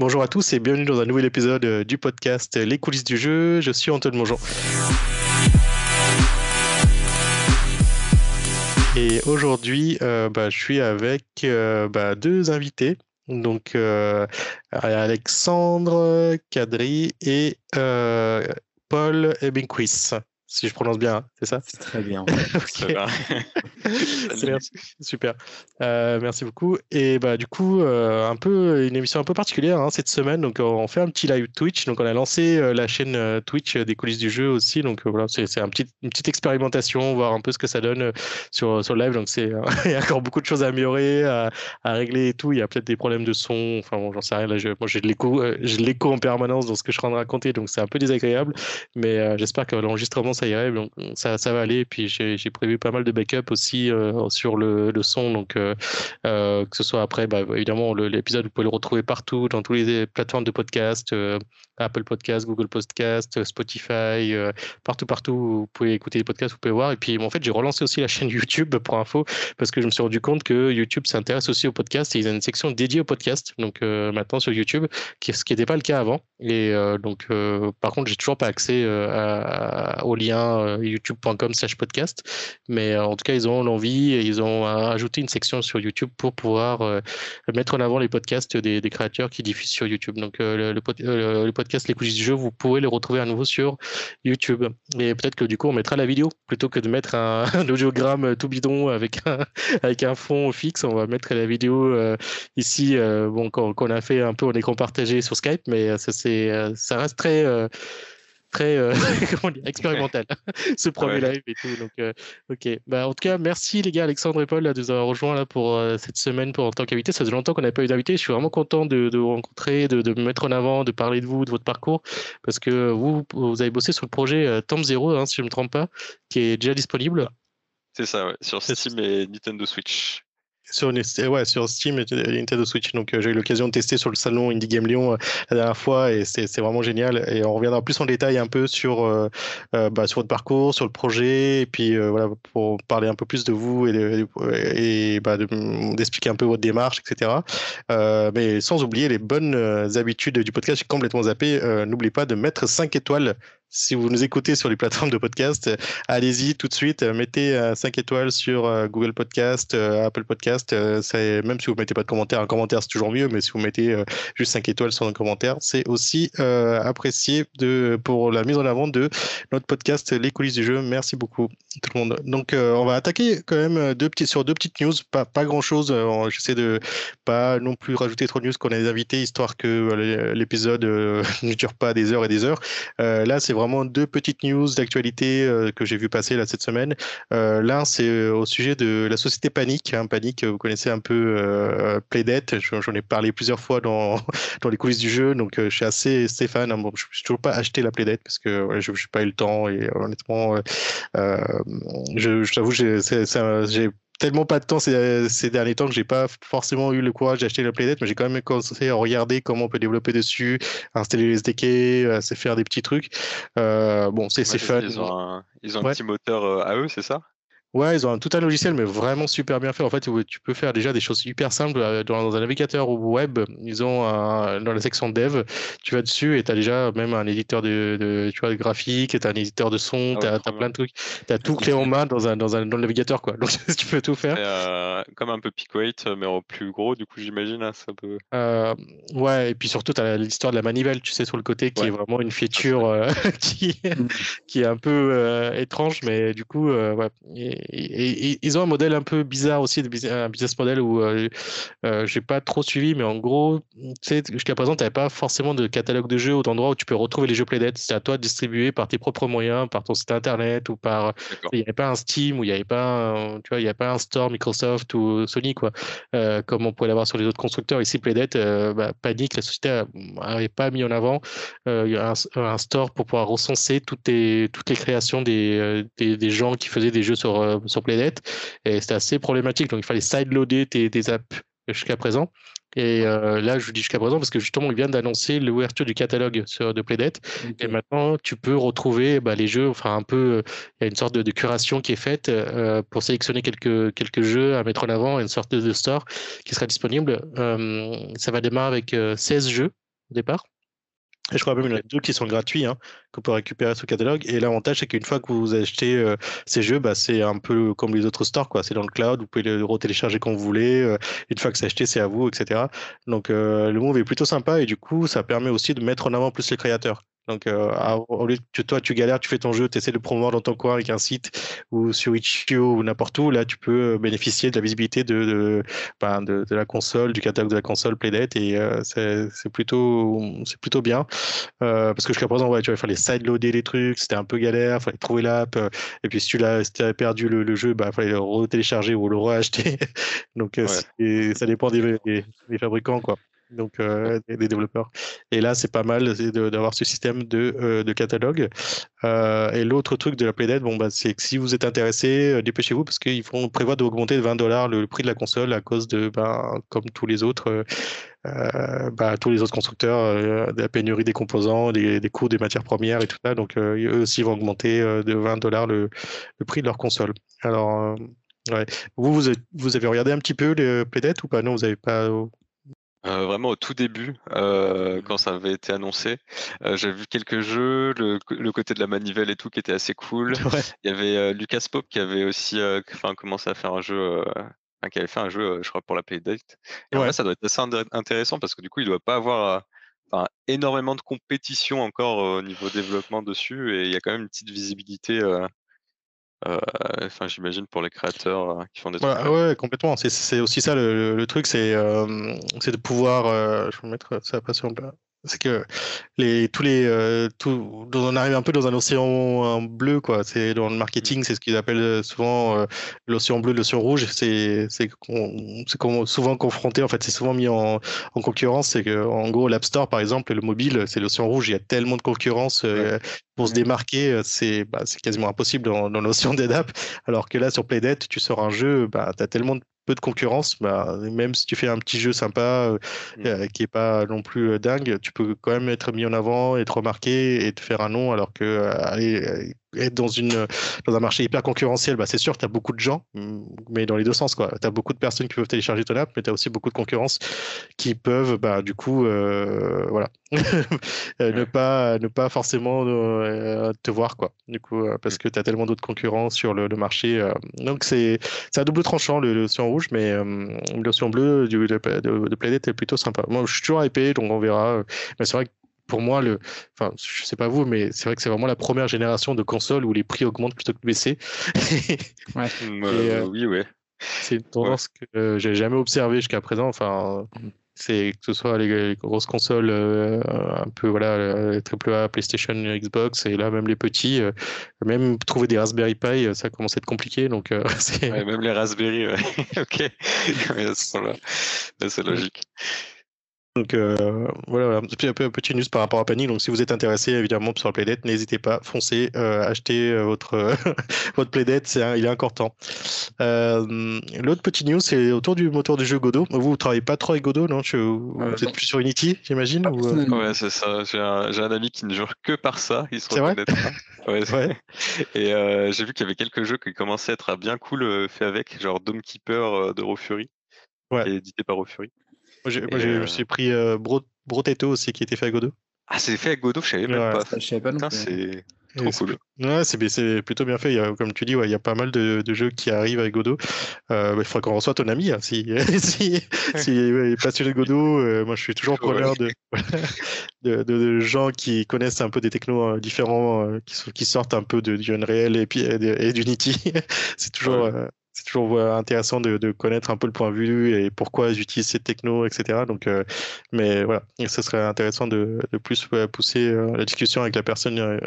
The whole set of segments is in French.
Bonjour à tous et bienvenue dans un nouvel épisode euh, du podcast Les coulisses du jeu. Je suis Antoine Mongeon. Et aujourd'hui, euh, bah, je suis avec euh, bah, deux invités. Donc, Alexandre Cadry et Paul Ebenquist si je prononce bien, hein, c'est ça? C'est très bien. merci. Super. Euh, merci beaucoup. Et bah du coup, euh, un peu une émission un peu particulière hein, cette semaine. Donc on fait un petit live Twitch. Donc on a lancé euh, la chaîne Twitch des coulisses du jeu aussi. Donc voilà, c'est un petit, une petite expérimentation, voir un peu ce que ça donne sur sur le live. Donc c'est il y a encore beaucoup de choses à améliorer, à, à régler et tout. Il y a peut-être des problèmes de son. Enfin bon, j'en sais rien. Là, je, moi j'ai de l'écho, j'ai l'écho en permanence dans ce que je suis en train de raconter. Donc c'est un peu désagréable. Mais j'espère que l'enregistrement ça ça, va aller. Puis j'ai prévu pas mal de backup aussi euh, sur le, le, son. Donc euh, euh, que ce soit après, bah, évidemment, l'épisode, vous pouvez le retrouver partout, dans toutes les plateformes de podcast. Apple Podcast, Google Podcast, Spotify, partout, partout, vous pouvez écouter les podcasts, vous pouvez voir. Et puis, en fait, j'ai relancé aussi la chaîne YouTube pour info parce que je me suis rendu compte que YouTube s'intéresse aussi aux podcasts et ils ont une section dédiée aux podcasts. Donc, maintenant sur YouTube, ce qui n'était pas le cas avant. Et donc, par contre, j'ai toujours pas accès au lien youtube.com slash podcast. Mais en tout cas, ils ont l'envie ils ont ajouté une section sur YouTube pour pouvoir mettre en avant les podcasts des, créateurs qui diffusent sur YouTube. Donc, le, le podcast podcast Les coulisses du jeu, vous pouvez les retrouver à nouveau sur YouTube. Et peut-être que du coup, on mettra la vidéo plutôt que de mettre un, audiogramme tout bidon avec un, avec un fond fixe. On va mettre la vidéo euh, ici, euh, bon, qu'on a fait un peu en écran partagé sur Skype, mais ça, ça reste très très euh, expérimental ce premier live et tout. Donc, euh, ok. Bah, en tout cas, merci les gars, Alexandre et Paul, là, de nous avoir rejoints là, pour euh, cette semaine pour, en tant qu'invité. Ça faisait longtemps qu'on n'avait pas eu d'invité. Je suis vraiment content de, de vous rencontrer, de, de, me mettre en avant, de parler de vous, de votre parcours, parce que vous, vous avez bossé sur le projet Temps Zero, hein, si je ne me trompe pas, qui est déjà disponible. C'est ça, ouais, sur Steam et Nintendo Switch sur, ouais, sur Steam et Nintendo Switch. Donc, euh, j'ai eu l'occasion de tester sur le salon Indie Game Lyon euh, la dernière fois et c'est vraiment génial. Et on reviendra plus en détail un peu sur, euh, bah, sur votre parcours, sur le projet, et puis voilà, pour parler un peu plus de vous et, bah, d'expliquer un peu votre démarche, etc. mais sans oublier les bonnes habitudes du podcast. J'ai complètement zappé. N'oubliez pas de mettre 5 étoiles si vous nous écoutez sur les plateformes de podcast, allez-y tout de suite, mettez 5 étoiles sur Google Podcast, Apple Podcast. Même si vous ne mettez pas de commentaire, un commentaire c'est toujours mieux, mais si vous mettez juste 5 étoiles sur un commentaire, c'est aussi apprécié de, pour la mise en avant de notre podcast Les coulisses du jeu. Merci beaucoup tout le monde. Donc on va attaquer quand même sur deux petites news, pas, pas grand-chose. J'essaie de pas non plus rajouter trop de news qu'on a des invités, histoire que l'épisode ne dure pas des heures et des heures. là, c'est vraiment vraiment deux petites news d'actualité euh, que j'ai vu passer là cette semaine. Euh, l'un, c'est euh, au sujet de la société Panic. Hein, Panic, vous connaissez un peu Playdead. J'en ai parlé plusieurs fois dans, dans les coulisses du jeu, donc je suis assez, fan. Hein. Bon, je toujours pas acheté la Playdead parce que je n'ai pas eu le temps et honnêtement, je, je t'avoue, j'ai tellement pas de temps ces, derniers temps que j'ai pas forcément eu le courage d'acheter la Playdate, mais j'ai quand même commencé à regarder comment on peut développer dessus, installer les SDK, faire des petits trucs. Euh, bon, c'est fun. Ils ont un, ils ont un petit moteur euh, à eux, c'est ça? Ouais, ils ont tout un logiciel, mais vraiment super bien fait. En fait, tu peux faire déjà des choses hyper simples euh, dans un navigateur web. Ils ont dans la section dev, tu vas dessus et tu as déjà même un éditeur de, de tu vois, de graphique, tu as un éditeur de son, ah tu as, plein de trucs. Tu as tout clé en main dans, un, dans, un, dans le navigateur. Quoi. Donc, tu peux tout faire. Euh, comme un peu Pickweight, mais en plus gros, du coup, j'imagine. Hein, ça peut... Euh, ouais, et puis surtout, tu as l'histoire de la manivelle, tu sais, sur le côté, qui est vraiment une feature euh, qui, mm. qui est un peu étrange, mais du coup, ouais et, ils ont un modèle un peu bizarre aussi, un business model où euh, euh, j'ai pas trop suivi, mais en gros, jusqu'à présent, tu n'avais pas forcément de catalogue de jeux ou d'endroits où tu peux retrouver les jeux Playdead. C'est à toi de distribuer par tes propres moyens, par ton site internet ou par. Il n'y avait pas un Steam ou il n'y avait pas, un, tu vois, il y avait pas un store Microsoft ou Sony quoi, euh, comme on pouvait l'avoir sur les autres constructeurs. Ici, Playdead, bah, Panic, la société n'avait pas mis en avant a un, store pour pouvoir recenser toutes les, toutes les créations des, des, gens qui faisaient des jeux sur, sur Playdead et c'était assez problématique. Donc il fallait sideloader tes, tes apps jusqu'à présent. Et euh, là, je vous dis jusqu'à présent parce que justement, ils viennent d'annoncer l'ouverture du catalogue sur, de Playdead. Et maintenant, tu peux retrouver bah, les jeux. Enfin, un peu, il y a une sorte de, curation qui est faite euh, pour sélectionner quelques, quelques jeux à mettre en avant, une sorte de store qui sera disponible. Euh, ça va démarrer avec 16 jeux au départ. Et je crois même qu'il y en a deux qui sont gratuits, hein, qu'on peut récupérer le catalogue. Et l'avantage, c'est qu'une fois que vous achetez euh, ces jeux, bah, c'est un peu comme les autres stores, quoi. C'est dans le cloud, vous pouvez le retélécharger quand vous voulez. Euh, une fois que c'est acheté, c'est à vous, etc. Donc euh, le move est plutôt sympa et du coup, ça permet aussi de mettre en avant plus les créateurs. Donc, euh, au lieu que toi, tu galères, tu fais ton jeu, tu essaies de promouvoir dans ton coin avec un site ou sur Itch.io ou n'importe où, là, tu peux bénéficier de la visibilité de, de, ben, de, de, la console, du catalogue de la console Playdate et euh, c'est plutôt, plutôt bien. Euh, parce que jusqu'à présent, ouais, tu vois, il fallait sideloader les trucs, c'était un peu galère, il fallait trouver l'app. Euh, et puis, si tu l'as, si avais perdu le, le jeu, il bah, fallait le retélécharger ou le reacheter. Donc, euh, ça dépend des, des, des fabricants, quoi donc euh, des, développeurs. Et là, c'est pas mal d'avoir ce système de, euh, catalogue. Euh, et l'autre truc de la Playdate, bon, bah, c'est que si vous êtes intéressé, dépêchez-vous parce qu'ils vont prévoir d'augmenter de 20 dollars le prix de la console à cause de, bah, comme tous les autres, bah, tous les autres constructeurs, de la pénurie des composants, des, des, coûts des matières premières et tout ça. Donc, eux aussi vont augmenter de 20 dollars le, le, prix de leur console. Alors, vous, vous, avez regardé un petit peu les Playdate ou pas? Non, vous n'avez pas euh, vraiment au tout début, euh, quand ça avait été annoncé, euh, j'avais vu quelques jeux, le, le, côté de la manivelle et tout qui était assez cool. Ouais. Il y avait euh, Lucas Pop qui avait aussi enfin, commencé à faire un jeu, enfin, qui avait fait un jeu, je crois, pour la Playdate. Et ouais. en fait, ça doit être assez intéressant parce que du coup, il doit pas avoir énormément de compétition encore au niveau développement dessus et il y a quand même une petite visibilité euh, enfin, j'imagine pour les créateurs euh, qui font des trucs. Ouais, complètement. C'est aussi ça le, le truc, c'est euh, de pouvoir. je vais mettre ça pas sur c'est que les tous les euh, tout, on arrive un peu dans un océan bleu quoi. C'est dans le marketing c'est ce qu'ils appellent souvent euh, l'océan bleu l'océan rouge. C'est c'est souvent confronté en fait c'est souvent mis en, en concurrence. C'est que en gros l'App Store par exemple le mobile c'est l'océan rouge. Il y a tellement de concurrence euh, pour se démarquer c'est bah, c'est quasiment impossible dans, dans l'océan des apps. Alors que là sur Playdate tu sors un jeu bah tu as tellement de peu de concurrence, bah, même si tu fais un petit jeu sympa euh, mm. euh, qui est pas non plus euh, dingue, tu peux quand même être mis en avant, être remarqué et te faire un nom, alors que aller être dans, une, dans un marché hyper concurrentiel, bah, c'est sûr, tu as beaucoup de gens, mais dans les deux sens. Tu as beaucoup de personnes qui peuvent télécharger ton app, mais tu as aussi beaucoup de concurrence qui peuvent, bah, du coup, euh, voilà, ne, pas, ne pas forcément euh, te voir, quoi. Du coup, euh, parce que tu as tellement d'autres concurrents sur le, le marché. donc, c'est un double tranchant, le, le rouge, mais l'océan bleu du, de, de, de Playdate est plutôt sympa. Moi, je suis toujours épais, donc on verra. Mais c'est vrai que pour moi, le, enfin, je sais pas vous, mais c'est vrai que c'est vraiment la première génération de consoles où les prix augmentent plutôt que baisser. ouais. Euh, oui, ouais. C'est une tendance que euh, j'ai jamais observée jusqu'à présent. Enfin, c'est que ce soit les, grosses consoles euh, un peu voilà AAA, PlayStation, Xbox et là même les petits, même trouver des Raspberry Pi, ça commence à être compliqué. Donc ouais, même les Raspberry, ouais. ok, c'est logique. Donc euh, voilà, voilà. un peu petit news par rapport à Panic. Donc si vous êtes intéressé évidemment sur le Playdate, n'hésitez pas, foncez, euh, achetez euh, votre votre Playdate, c'est il est encore temps. Euh, L'autre petit news, c'est autour du moteur du jeu Godot. Vous, vous travaillez pas trop avec Godot, non? Je, Vous euh, êtes plus sur Unity, j'imagine ou... Ouais, c'est ça. J'ai un, un, ami qui ne joue que par ça. Il se reconnaîtra. ouais, ouais. Et j'ai vu qu'il y avait quelques jeux qui commençaient à être bien cool fait avec, genre Dome Keeper de Raw Fury, ouais. édité par Raw Fury. Moi, j'ai, euh... pris euh, Bro, Brotetto aussi qui était fait à Godot. Ah, c'est fait à Godot, je savais même ouais. pas. Je savais pas Putain, c'est trop cool. Ouais, c'est, c'est plutôt bien fait. Il y a, comme tu dis, ouais, il y a pas mal de, de jeux qui arrivent avec Godot. Euh, il faudra qu'on reçoive ton ami. Hein, si, si, si il est passionné de Godot, euh, moi je suis toujours preneur de, de, de, gens qui connaissent un peu des technos euh, différents, euh, qui, qui, sortent un peu de, du Unreal et, et, et d'Unity. c'est toujours. C'est toujours intéressant de, connaître un peu le point de vue et pourquoi ils utilisent ces technos, etc. Donc, euh, mais voilà, ce serait intéressant de, plus pousser euh, la discussion avec la personne euh,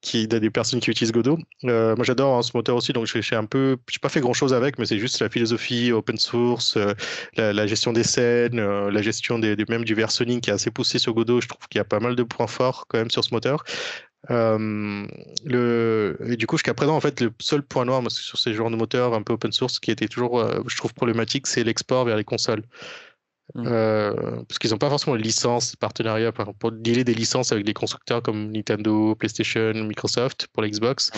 qui, des personnes qui utilisent Godot. moi, j'adore hein, ce moteur aussi, donc j'ai un peu, j'ai pas fait grand chose avec, mais c'est juste la philosophie open source, la, gestion des scènes, la gestion même du versioning qui est assez poussé sur Godot. Je trouve qu'il y a pas mal de points forts quand même sur ce moteur. Euh, le, et du coup, jusqu'à présent, en fait, le seul point noir sur ces genres de moteurs un peu open source qui était toujours, euh, je trouve, problématique, c'est l'export vers les consoles. Mmh. parce qu'ils n'ont pas forcément de licence, partenariat pour dealer des licences avec des constructeurs comme Nintendo, PlayStation, Microsoft pour l'Xbox.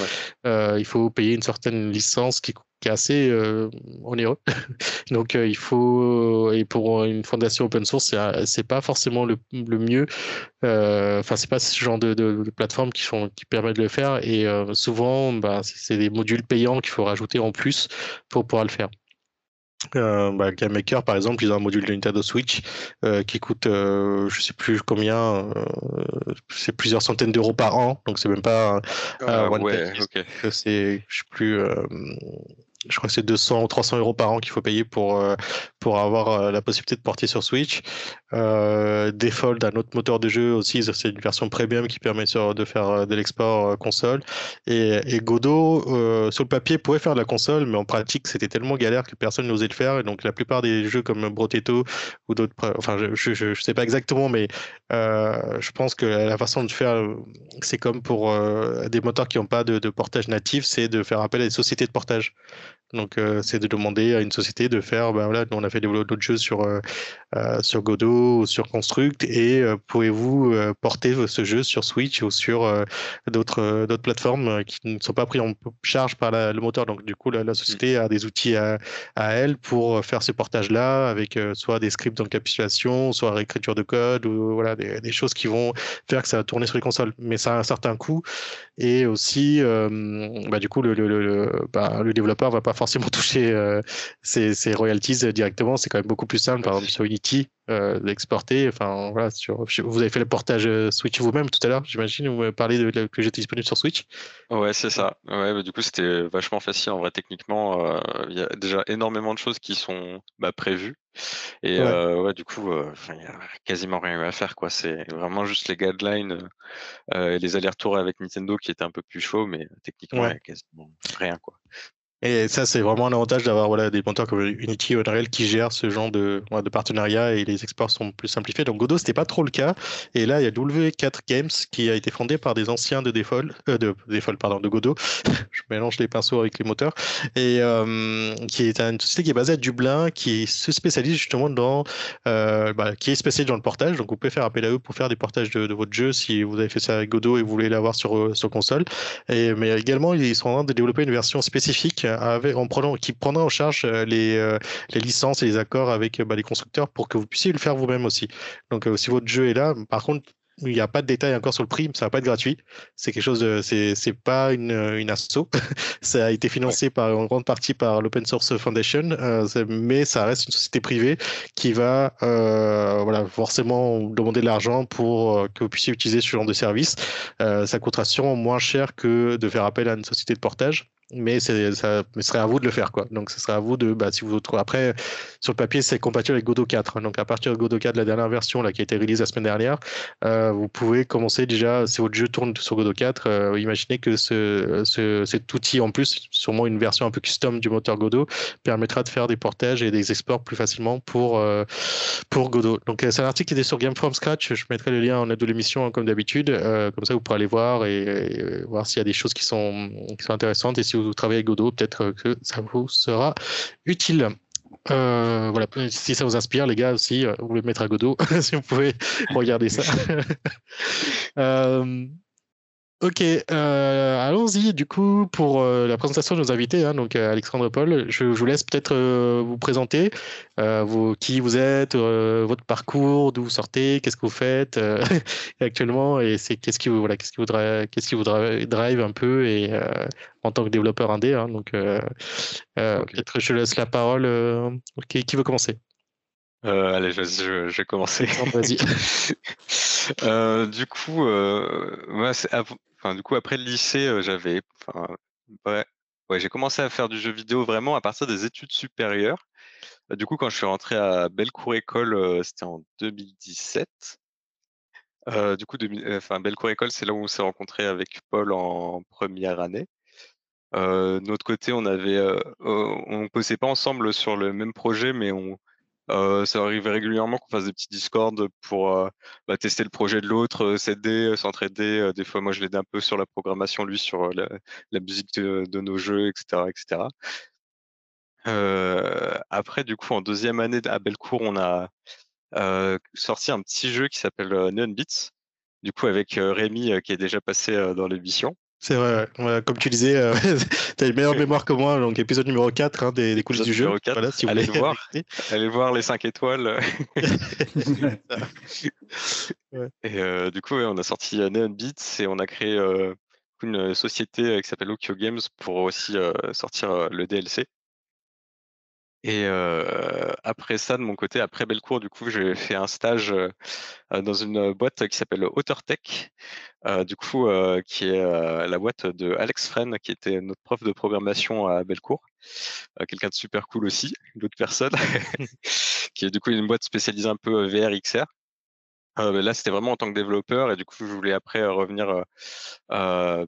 il faut payer une certaine licence qui, qui est assez onéreux. Donc il faut et pour une fondation open source, c'est pas forcément le, le mieux. Enfin c'est pas ce genre de, de, de plateforme qui permettent de le faire et souvent bah, c'est des modules payants qu'il faut rajouter en plus pour pouvoir le faire. Euh, bah, Game Maker, par exemple, ils ont un module de Nintendo Switch euh, qui coûte, euh, je sais plus combien, euh, c'est plusieurs centaines d'euros par an, donc c'est même pas ah, ouais, c'est, je sais plus, je crois que c'est 200 ou 300 euros par an qu'il faut payer pour, euh, pour avoir euh, la possibilité de porter sur Switch. Euh, Default, un autre moteur de jeu aussi, c'est une version premium qui permet de faire euh, de l'export console. Et, Godot, sur le papier, pouvait faire de la console, mais en pratique, c'était tellement galère que personne n'osait le faire. Et donc, la plupart des jeux comme Brotetto ou d'autres, enfin, je, je, sais pas exactement, mais je pense que la façon de faire, c'est comme pour des moteurs qui n'ont pas de portage natif, c'est de faire appel à des sociétés de portage. Donc, euh, c'est de demander à une société de faire, ben voilà, on a fait développer d'autres jeux sur, euh, euh, sur Godot ou sur Construct, et pouvez-vous porter ce jeu sur Switch ou sur d'autres d'autres plateformes qui ne sont pas pris en charge par le moteur. Donc, du coup, la, société a des outils à, à, elle pour faire ce portage-là, avec soit des scripts d'encapsulation, soit réécriture de code, ou voilà, des, des, choses qui vont faire que ça va tourner sur les consoles. Mais ça a un certain coût, et aussi, bah, du coup, le, le, le, bah, le développeur va pas forcément toucher euh, ces, royalties directement. C'est quand même beaucoup plus simple. Par exemple, sur Unity, euh, d'exporter. Enfin, voilà, sur, vous avez fait le portage euh, Switch vous-même tout à l'heure, j'imagine. Vous m'avez parlé de, que j'étais disponible sur Switch. Ouais, c'est ça. Ouais, bah, du coup, c'était vachement facile en vrai. Techniquement, il y a déjà énormément de choses qui sont bah, prévues. Et ouais. du coup, il n'y a quasiment rien à faire. quoi. C'est vraiment juste les guidelines et les allers-retours avec Nintendo qui étaient un peu plus chauds, mais techniquement, il n'y a quasiment rien. quoi. Et ça, c'est vraiment un avantage d'avoir voilà, des moteurs comme Unity et Unreal qui gèrent ce genre de, de partenariat et les exports sont plus simplifiés. Donc Godot, c'était pas trop le cas. Et là, il y a W4 Games qui a été fondé par des anciens de Default, euh, de Default, pardon, de Godot. Je mélange les pinceaux avec les moteurs. Et euh, qui est une société qui est basée à Dublin, qui se spécialise justement dans, euh, bah, qui est spécialisée dans le portage. Donc vous pouvez faire appel à eux pour faire des portages de, de votre jeu si vous avez fait ça avec Godot et vous voulez l'avoir sur, sur console. Et, mais également, ils sont en train de développer une version spécifique en prenant, qui prendra en charge euh, les, euh, les licences et les accords avec bah, les constructeurs pour que vous puissiez le faire vous-même aussi. Donc, euh, si votre jeu est là, par contre, il n'y a pas de détails encore sur le prix, ça va pas être gratuit. C'est quelque chose c'est, pas une, une asso. ça a été financé par, en grande partie par l'Open Source Foundation, mais ça reste une société privée qui va, euh, voilà, forcément demander de l'argent pour que vous puissiez utiliser ce genre de service. Euh, ça coûtera sûrement moins cher que de faire appel à une société de portage mais ça serait à vous de le faire quoi. Donc ce serait à vous de bah, si vous trouvez après sur le papier c'est compatible avec Godot 4 donc à partir de Godot 4 la dernière version là qui a été release la semaine dernière euh, vous pouvez commencer déjà si votre jeu tourne sur Godot 4 euh, imaginez que ce, ce, cet outil en plus sûrement une version un peu custom du moteur Godot permettra de faire des portages et des exports plus facilement pour euh, pour Godot. Donc c'est un article qui était sur Game from Scratch. Je mettrai le lien en aide de l'émission hein, comme d'habitude. Comme ça vous pourrez aller voir et, et voir s'il y a des choses qui sont qui sont intéressantes et si vous travaillez avec Godot, peut-être que ça vous sera utile. Euh, voilà, si ça vous inspire, les gars aussi, euh, vous pouvez mettre à Godot, si vous pouvez regarder ça. euh, Ok, euh, allons-y du coup pour euh, la présentation de nos invités. Hein, donc euh, Alexandre Paul, je, je vous laisse peut-être vous présenter, vous, qui vous êtes, votre parcours, d'où vous sortez, qu'est-ce que vous faites actuellement et c'est qu'est-ce qui vous voilà, qu'est-ce qui vous drive, qu'est-ce qui vous drive un peu et en tant que développeur indé. Hein, donc okay. peut-être je laisse la parole. qui, qui veut commencer? Allez, je, je, je vais commencer. Vas-y. euh, du coup, euh, moi, enfin, du coup, après le lycée, euh, j'avais, ouais, j'ai commencé à faire du jeu vidéo vraiment à partir des études supérieures. Euh, du coup, quand je suis rentré à Bellecour École, c'était en 2017. du coup, enfin, Bellecour École, c'est là où on s'est rencontré avec Paul en première année. Euh, de notre côté, on avait, bossait pas ensemble sur le même projet, mais on, euh, ça arrivait régulièrement qu'on fasse des petits discords pour euh, bah, tester le projet de l'autre, euh, s'aider, s'entraider. des fois, moi, je l'aidais un peu sur la programmation, lui sur la, musique de, nos jeux, etc., etc. après, du coup, en deuxième année à Bellecour, on a sorti un petit jeu qui s'appelle Neon Beats. Du coup, avec Rémi qui est déjà passé dans l'émission. C'est vrai, comme tu disais, euh, tu as une meilleure mémoire que moi, donc épisode numéro 4 hein, des, des coulisses du jeu. 4. Voilà, si allez, voir, allez voir les 5 étoiles. Et euh, du coup, on a sorti Neon Beats et on a créé euh, une société qui s'appelle Okio Games pour aussi sortir le DLC. Et après ça, de mon côté, après Bellecour, du coup, j'ai fait un stage dans une boîte qui s'appelle OtterTech, du coup, qui est la boîte de Alex Fren, qui était notre prof de programmation à Bellecour. Quelqu'un de super cool aussi, d'autres personnes, qui est du coup une boîte spécialisée un peu VR, XR. là, c'était vraiment en tant que développeur et du coup, je voulais après revenir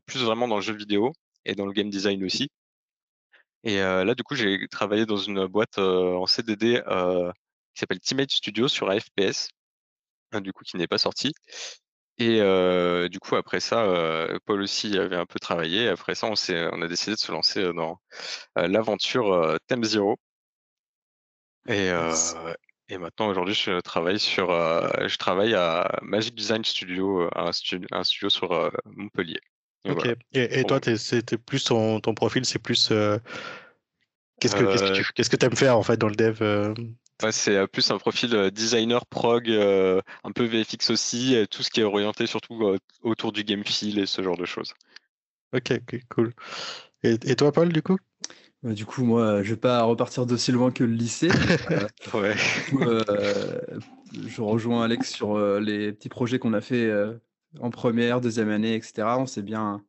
plus vraiment dans le jeu vidéo et dans le game design aussi. Et là, du coup, j'ai travaillé dans une boîte en CDD qui s'appelle Teammate Studio sur AFPS, hein, du coup, qui n'est pas sorti. Et du coup, après ça, Paul aussi avait un peu travaillé. Après ça, on, on a décidé de se lancer dans l'aventure Theme Zero. Et, et maintenant, aujourd'hui, je travaille sur, je travaille à Magic Design Studio, un, studio, un studio sur Montpellier. Ok. Et, toi, c'était plus ton, ton profil, c'est plus. Euh, qu'est-ce que qu'est-ce que tu qu'est-ce que aimes faire en fait dans le dev euh? c'est euh, plus un profil designer prog, un peu VFX aussi, tout ce qui est orienté surtout autour du game feel et ce genre de choses. Ok, ok, cool. Et, et toi, Paul, du coup? Bah, du coup, moi, je vais pas repartir d'aussi loin que le lycée. ouais. je rejoins Alex sur les petits projets qu'on a fait en première, deuxième année, etc. On s'est bien,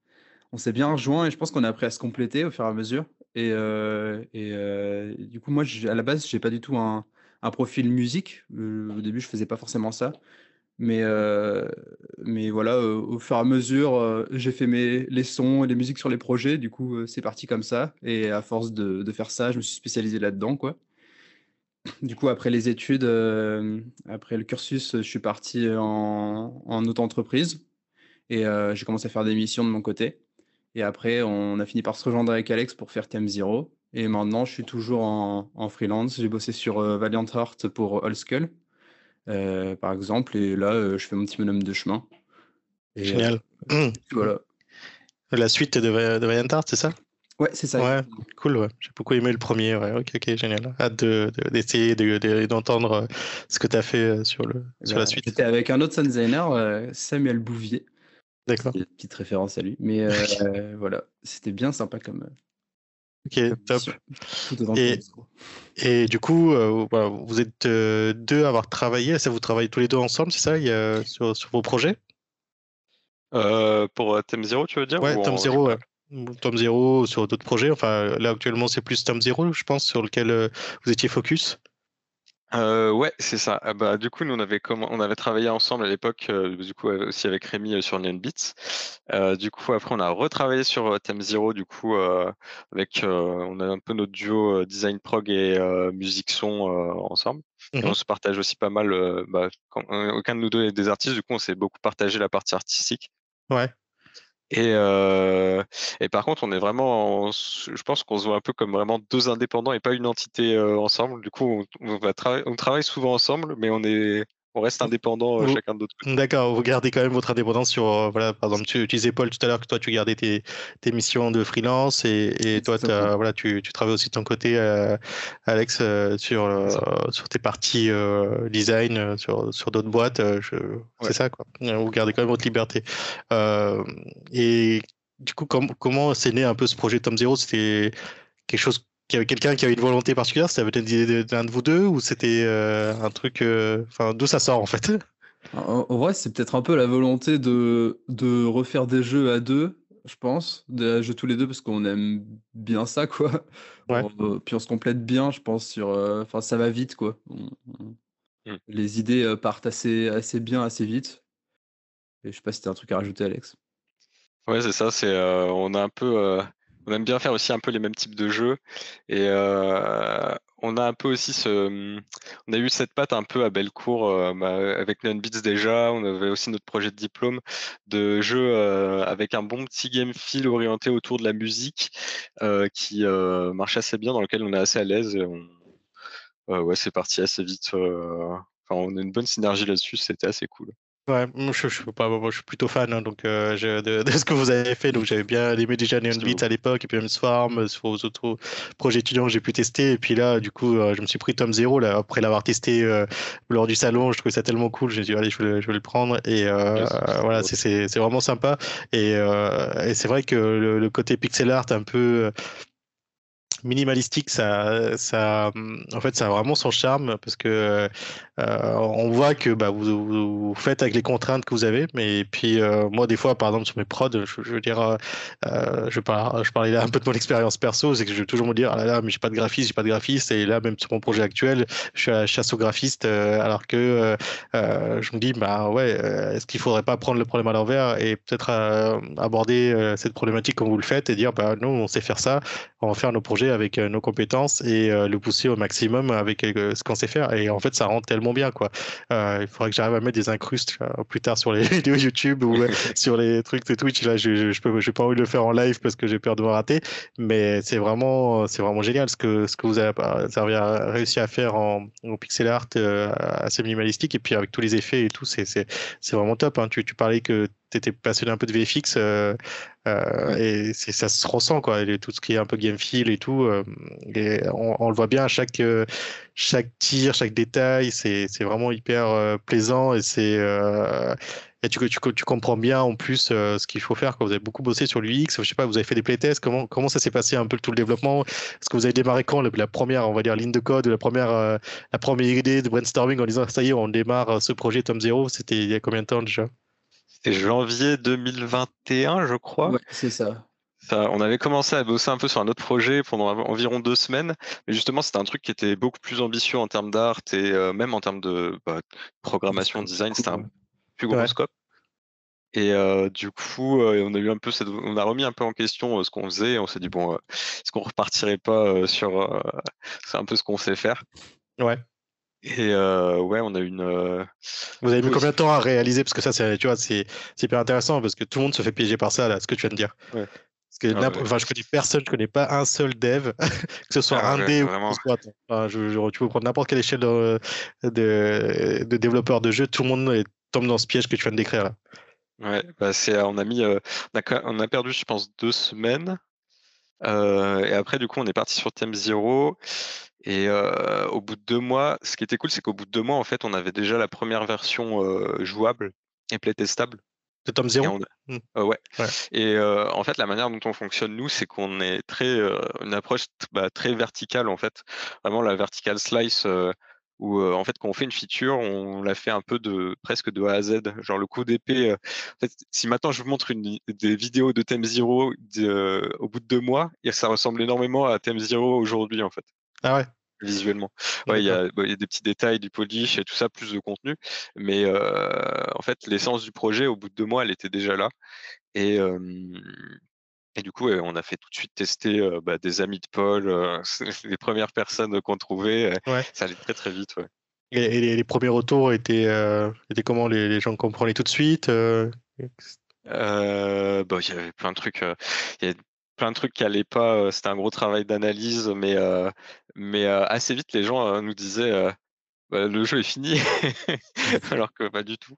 on s'est bien rejoint et je pense qu'on a appris à se compléter au fur et à mesure. Et, euh, euh, du coup, moi, à la base, j'ai pas du tout un, un profil musique. Euh, au début, je faisais pas forcément ça. Mais, mais voilà, au fur et à mesure, j'ai fait mes, les sons et les musiques sur les projets. Du coup, c'est parti comme ça. Et à force de, de, faire ça, je me suis spécialisé là-dedans, quoi. Du coup, après les études, euh, après le cursus, je suis parti en, en auto-entreprise et euh, j'ai commencé à faire des missions de mon côté. Et après, on a fini par se rejoindre avec Alex pour faire Thème Zero. Et maintenant, je suis toujours en, en freelance. J'ai bossé sur euh, Valiant Heart pour All Skull, par exemple. Et là, je fais mon petit bonhomme de chemin. Génial. voilà. La suite de, de Valiant Heart, c'est ça? Ouais, c'est ça. Ouais, cool, ouais. J'ai beaucoup aimé le premier, ouais. Ok, ok, génial. Hâte d'essayer de, d'entendre euh, ce que tu as fait euh, sur, le, sur la bah, suite. J'étais avec un autre sound designer, euh, Samuel Bouvier. D'accord. Petite référence à lui. Mais voilà, c'était bien sympa comme. Ok, top. Et, et, du coup, vous êtes deux à avoir travaillé. Ça, vous travaillez tous les deux ensemble, c'est ça? Il y a, sur, sur, vos projets? Pour Thème Zero, tu veux dire? Ouais, Thème Zero, ouais. Tom Zero sur d'autres projets Enfin, là actuellement, c'est plus Tom Zero, je pense, sur lequel euh, vous étiez focus. Euh, ouais, c'est ça. Ah bah, du coup, nous on avait on avait travaillé ensemble à l'époque, euh, du coup aussi avec Rémi sur Neon Beats. du coup, après on a retravaillé sur Thème Zero, du coup avec on a un peu notre duo design prog et musique son ensemble. Et on se partage aussi pas mal. Bah, aucun de nous deux est des artistes, du coup on s'est beaucoup partagé la partie artistique. Ouais. Et, euh, et par contre, on est vraiment, je pense qu'on se voit un peu comme vraiment deux indépendants et pas une entité euh, ensemble. Du coup, on, va on travaille souvent ensemble, mais on est, on reste indépendant euh, chacun de notre côté. D'accord, vous gardez quand même votre indépendance sur, euh, voilà, par exemple, tu, disais Paul tout à l'heure que toi tu gardais tes, tes missions de freelance et, et toi voilà, tu, tu travailles aussi de ton côté, euh, Alex, sur, sur tes parties design, sur, sur d'autres boîtes. C'est ça, quoi. Vous gardez quand même votre liberté. et du coup, comment c'est né un peu ce projet Tom Zero? C'était quelque chose qu'il y avait quelqu'un qui avait une volonté particulière C'était peut-être l'idée d'un de vous deux ou c'était euh, un truc. Euh, enfin, d'où ça sort en fait? En, vrai, c'est peut-être un peu la volonté de, de refaire des jeux à deux, je pense. Des jeux tous les deux parce qu'on aime bien ça, quoi. Ouais. puis on se complète bien, je pense, sur. Euh, enfin, ça va vite, quoi. Mm. Les idées partent assez, assez bien, assez vite. Et je sais pas si t'as un truc à rajouter, Alex. Ouais, c'est ça. C'est, on a un peu on aime bien faire aussi un peu les mêmes types de jeux. Et euh, on a un peu aussi ce, on a eu cette patte un peu à Bellecour euh, bah, avec Neon Beats déjà. On avait aussi notre projet de diplôme de jeu euh, avec un bon petit game feel orienté autour de la musique euh, qui marche assez bien, dans lequel on est assez à l'aise. ouais, c'est parti assez vite. Enfin, on a une bonne synergie là-dessus. C'était assez cool. Ouais, je, je, pas, je suis plutôt fan hein, donc, euh, de, de, ce que vous avez fait. Donc j'avais bien aimé déjà Neon Beats à l'époque, et puis même Swarm, euh, sur vos autres projets étudiants que j'ai pu tester. Et puis là, du coup, euh, je me suis pris Tom Zero là, après l'avoir testé lors du salon. Je trouvais ça tellement cool. J'ai dit, allez, je vais, je vais le prendre. Et voilà, c'est vraiment sympa. Et, et c'est vrai que le, le, côté pixel art un peu minimalistique, ça, ça, en fait, ça a vraiment son charme parce que euh, on voit que bah, vous, faites avec les contraintes que vous avez. Mais puis euh, moi, des fois, par exemple, sur mes prods, je, veux dire, euh, je, parle, je parlais là un peu de mon expérience perso, c'est que je vais toujours me dire, ah là là, mais j'ai pas de graphiste, j'ai pas de graphiste. Et là, même sur mon projet actuel, je suis à chasse au graphiste, alors que je me dis, bah ouais, est-ce qu'il faudrait pas prendre le problème à l'envers et peut-être aborder cette problématique comme vous le faites et dire, bah nous, on sait faire ça, on va faire nos projets avec nos compétences et le pousser au maximum avec ce qu'on sait faire. Et en fait, ça rend tellement bien quoi. Euh, il faudrait que j'arrive à mettre des incrustes plus tard sur les vidéos YouTube ou sur les trucs de Twitch. Là, je, je, peux, j'ai pas envie de le faire en live parce que j'ai peur de me rater, mais c'est vraiment, c'est vraiment génial ce que ce que vous avez, réussi à faire en, pixel art euh, assez minimalistique et puis avec tous les effets et tout, c'est c'est c'est vraiment top. Hein. Tu, tu parlais que étais passionné un peu de VFX euh, euh, et ça se ressent quoi. Et tout ce qui est un peu game feel et tout euh, et on, le voit bien chaque chaque tir chaque détail. C'est c'est vraiment hyper plaisant et c'est et tu, tu, tu, comprends bien en plus ce qu'il faut faire quand vous avez beaucoup bossé sur l'UX. Je sais pas, vous avez fait des playtests. Comment, comment ça s'est passé un peu tout le développement? Est-ce que vous avez démarré quand la, première, on va dire, ligne de code, la première, la première idée de brainstorming en disant ça y est, on démarre ce projet Tom Zero C'était il y a combien de temps déjà? C'était janvier 2021, je crois. Ouais, c'est ça. ça. On avait commencé à bosser un peu sur un autre projet pendant environ deux semaines, mais justement c'était un truc qui était beaucoup plus ambitieux en termes d'art et euh, même en termes de bah, programmation, design, c'était un plus gros scope. Et euh, du coup, euh, on a eu un peu cette... on a remis un peu en question ce qu'on faisait. Et on s'est dit bon, est-ce qu'on repartirait pas sur c'est un peu ce qu'on sait faire. Ouais. Et euh, ouais, on a une. Euh, Vous avez mis combien de temps à réaliser? Parce que ça, c'est, tu vois, c'est, hyper intéressant parce que tout le monde se fait piéger par ça, là, ce que tu viens de dire. Ouais. Parce que ah enfin, je connais personne, je connais pas un seul dev, que ce soit ah un D ou que ce soit. Enfin, je, tu peux prendre n'importe quelle échelle de, de, de développeur de jeu, tout le monde tombe dans ce piège que tu viens de décrire là. Ouais, bah c'est, on a mis, euh, on, a, on a perdu, je pense, deux semaines. et après, du coup, on est parti sur Theme Zero. Et euh, au bout de deux mois, ce qui était cool, c'est qu'au bout de deux mois, en fait, on avait déjà la première version euh, jouable et playtestable. De Tom Zero mmh. euh, ouais. Et en fait, la manière dont on fonctionne, nous, c'est qu'on est très une approche bah, très verticale, en fait. Vraiment la vertical slice où en fait quand on fait une feature, on la fait un peu de presque de A à Z. Genre le coup d'épée. en fait, si maintenant je vous montre une, des vidéos de Theme Zero au bout de deux mois, ça ressemble énormément à Theme Zero aujourd'hui en fait. Ah ouais visuellement. Ouais, il y, a, y, a des petits détails, du polish et tout ça, plus de contenu. Mais euh, en fait, l'essence du projet, au bout de deux mois, elle était déjà là. Et, euh, et du coup, on a fait tout de suite tester euh, bah, des amis de Paul, les premières personnes qu'on trouvait. Ça allait très très vite. Ouais. Et, les, premiers retours étaient, étaient comment? Les, les, gens comprenaient tout de suite bah, Il y avait plein de trucs. Il y a plein de trucs qui allaient pas. C'était un gros travail d'analyse, mais, mais assez vite, les gens nous disaient bah, le jeu est fini, alors que pas du tout.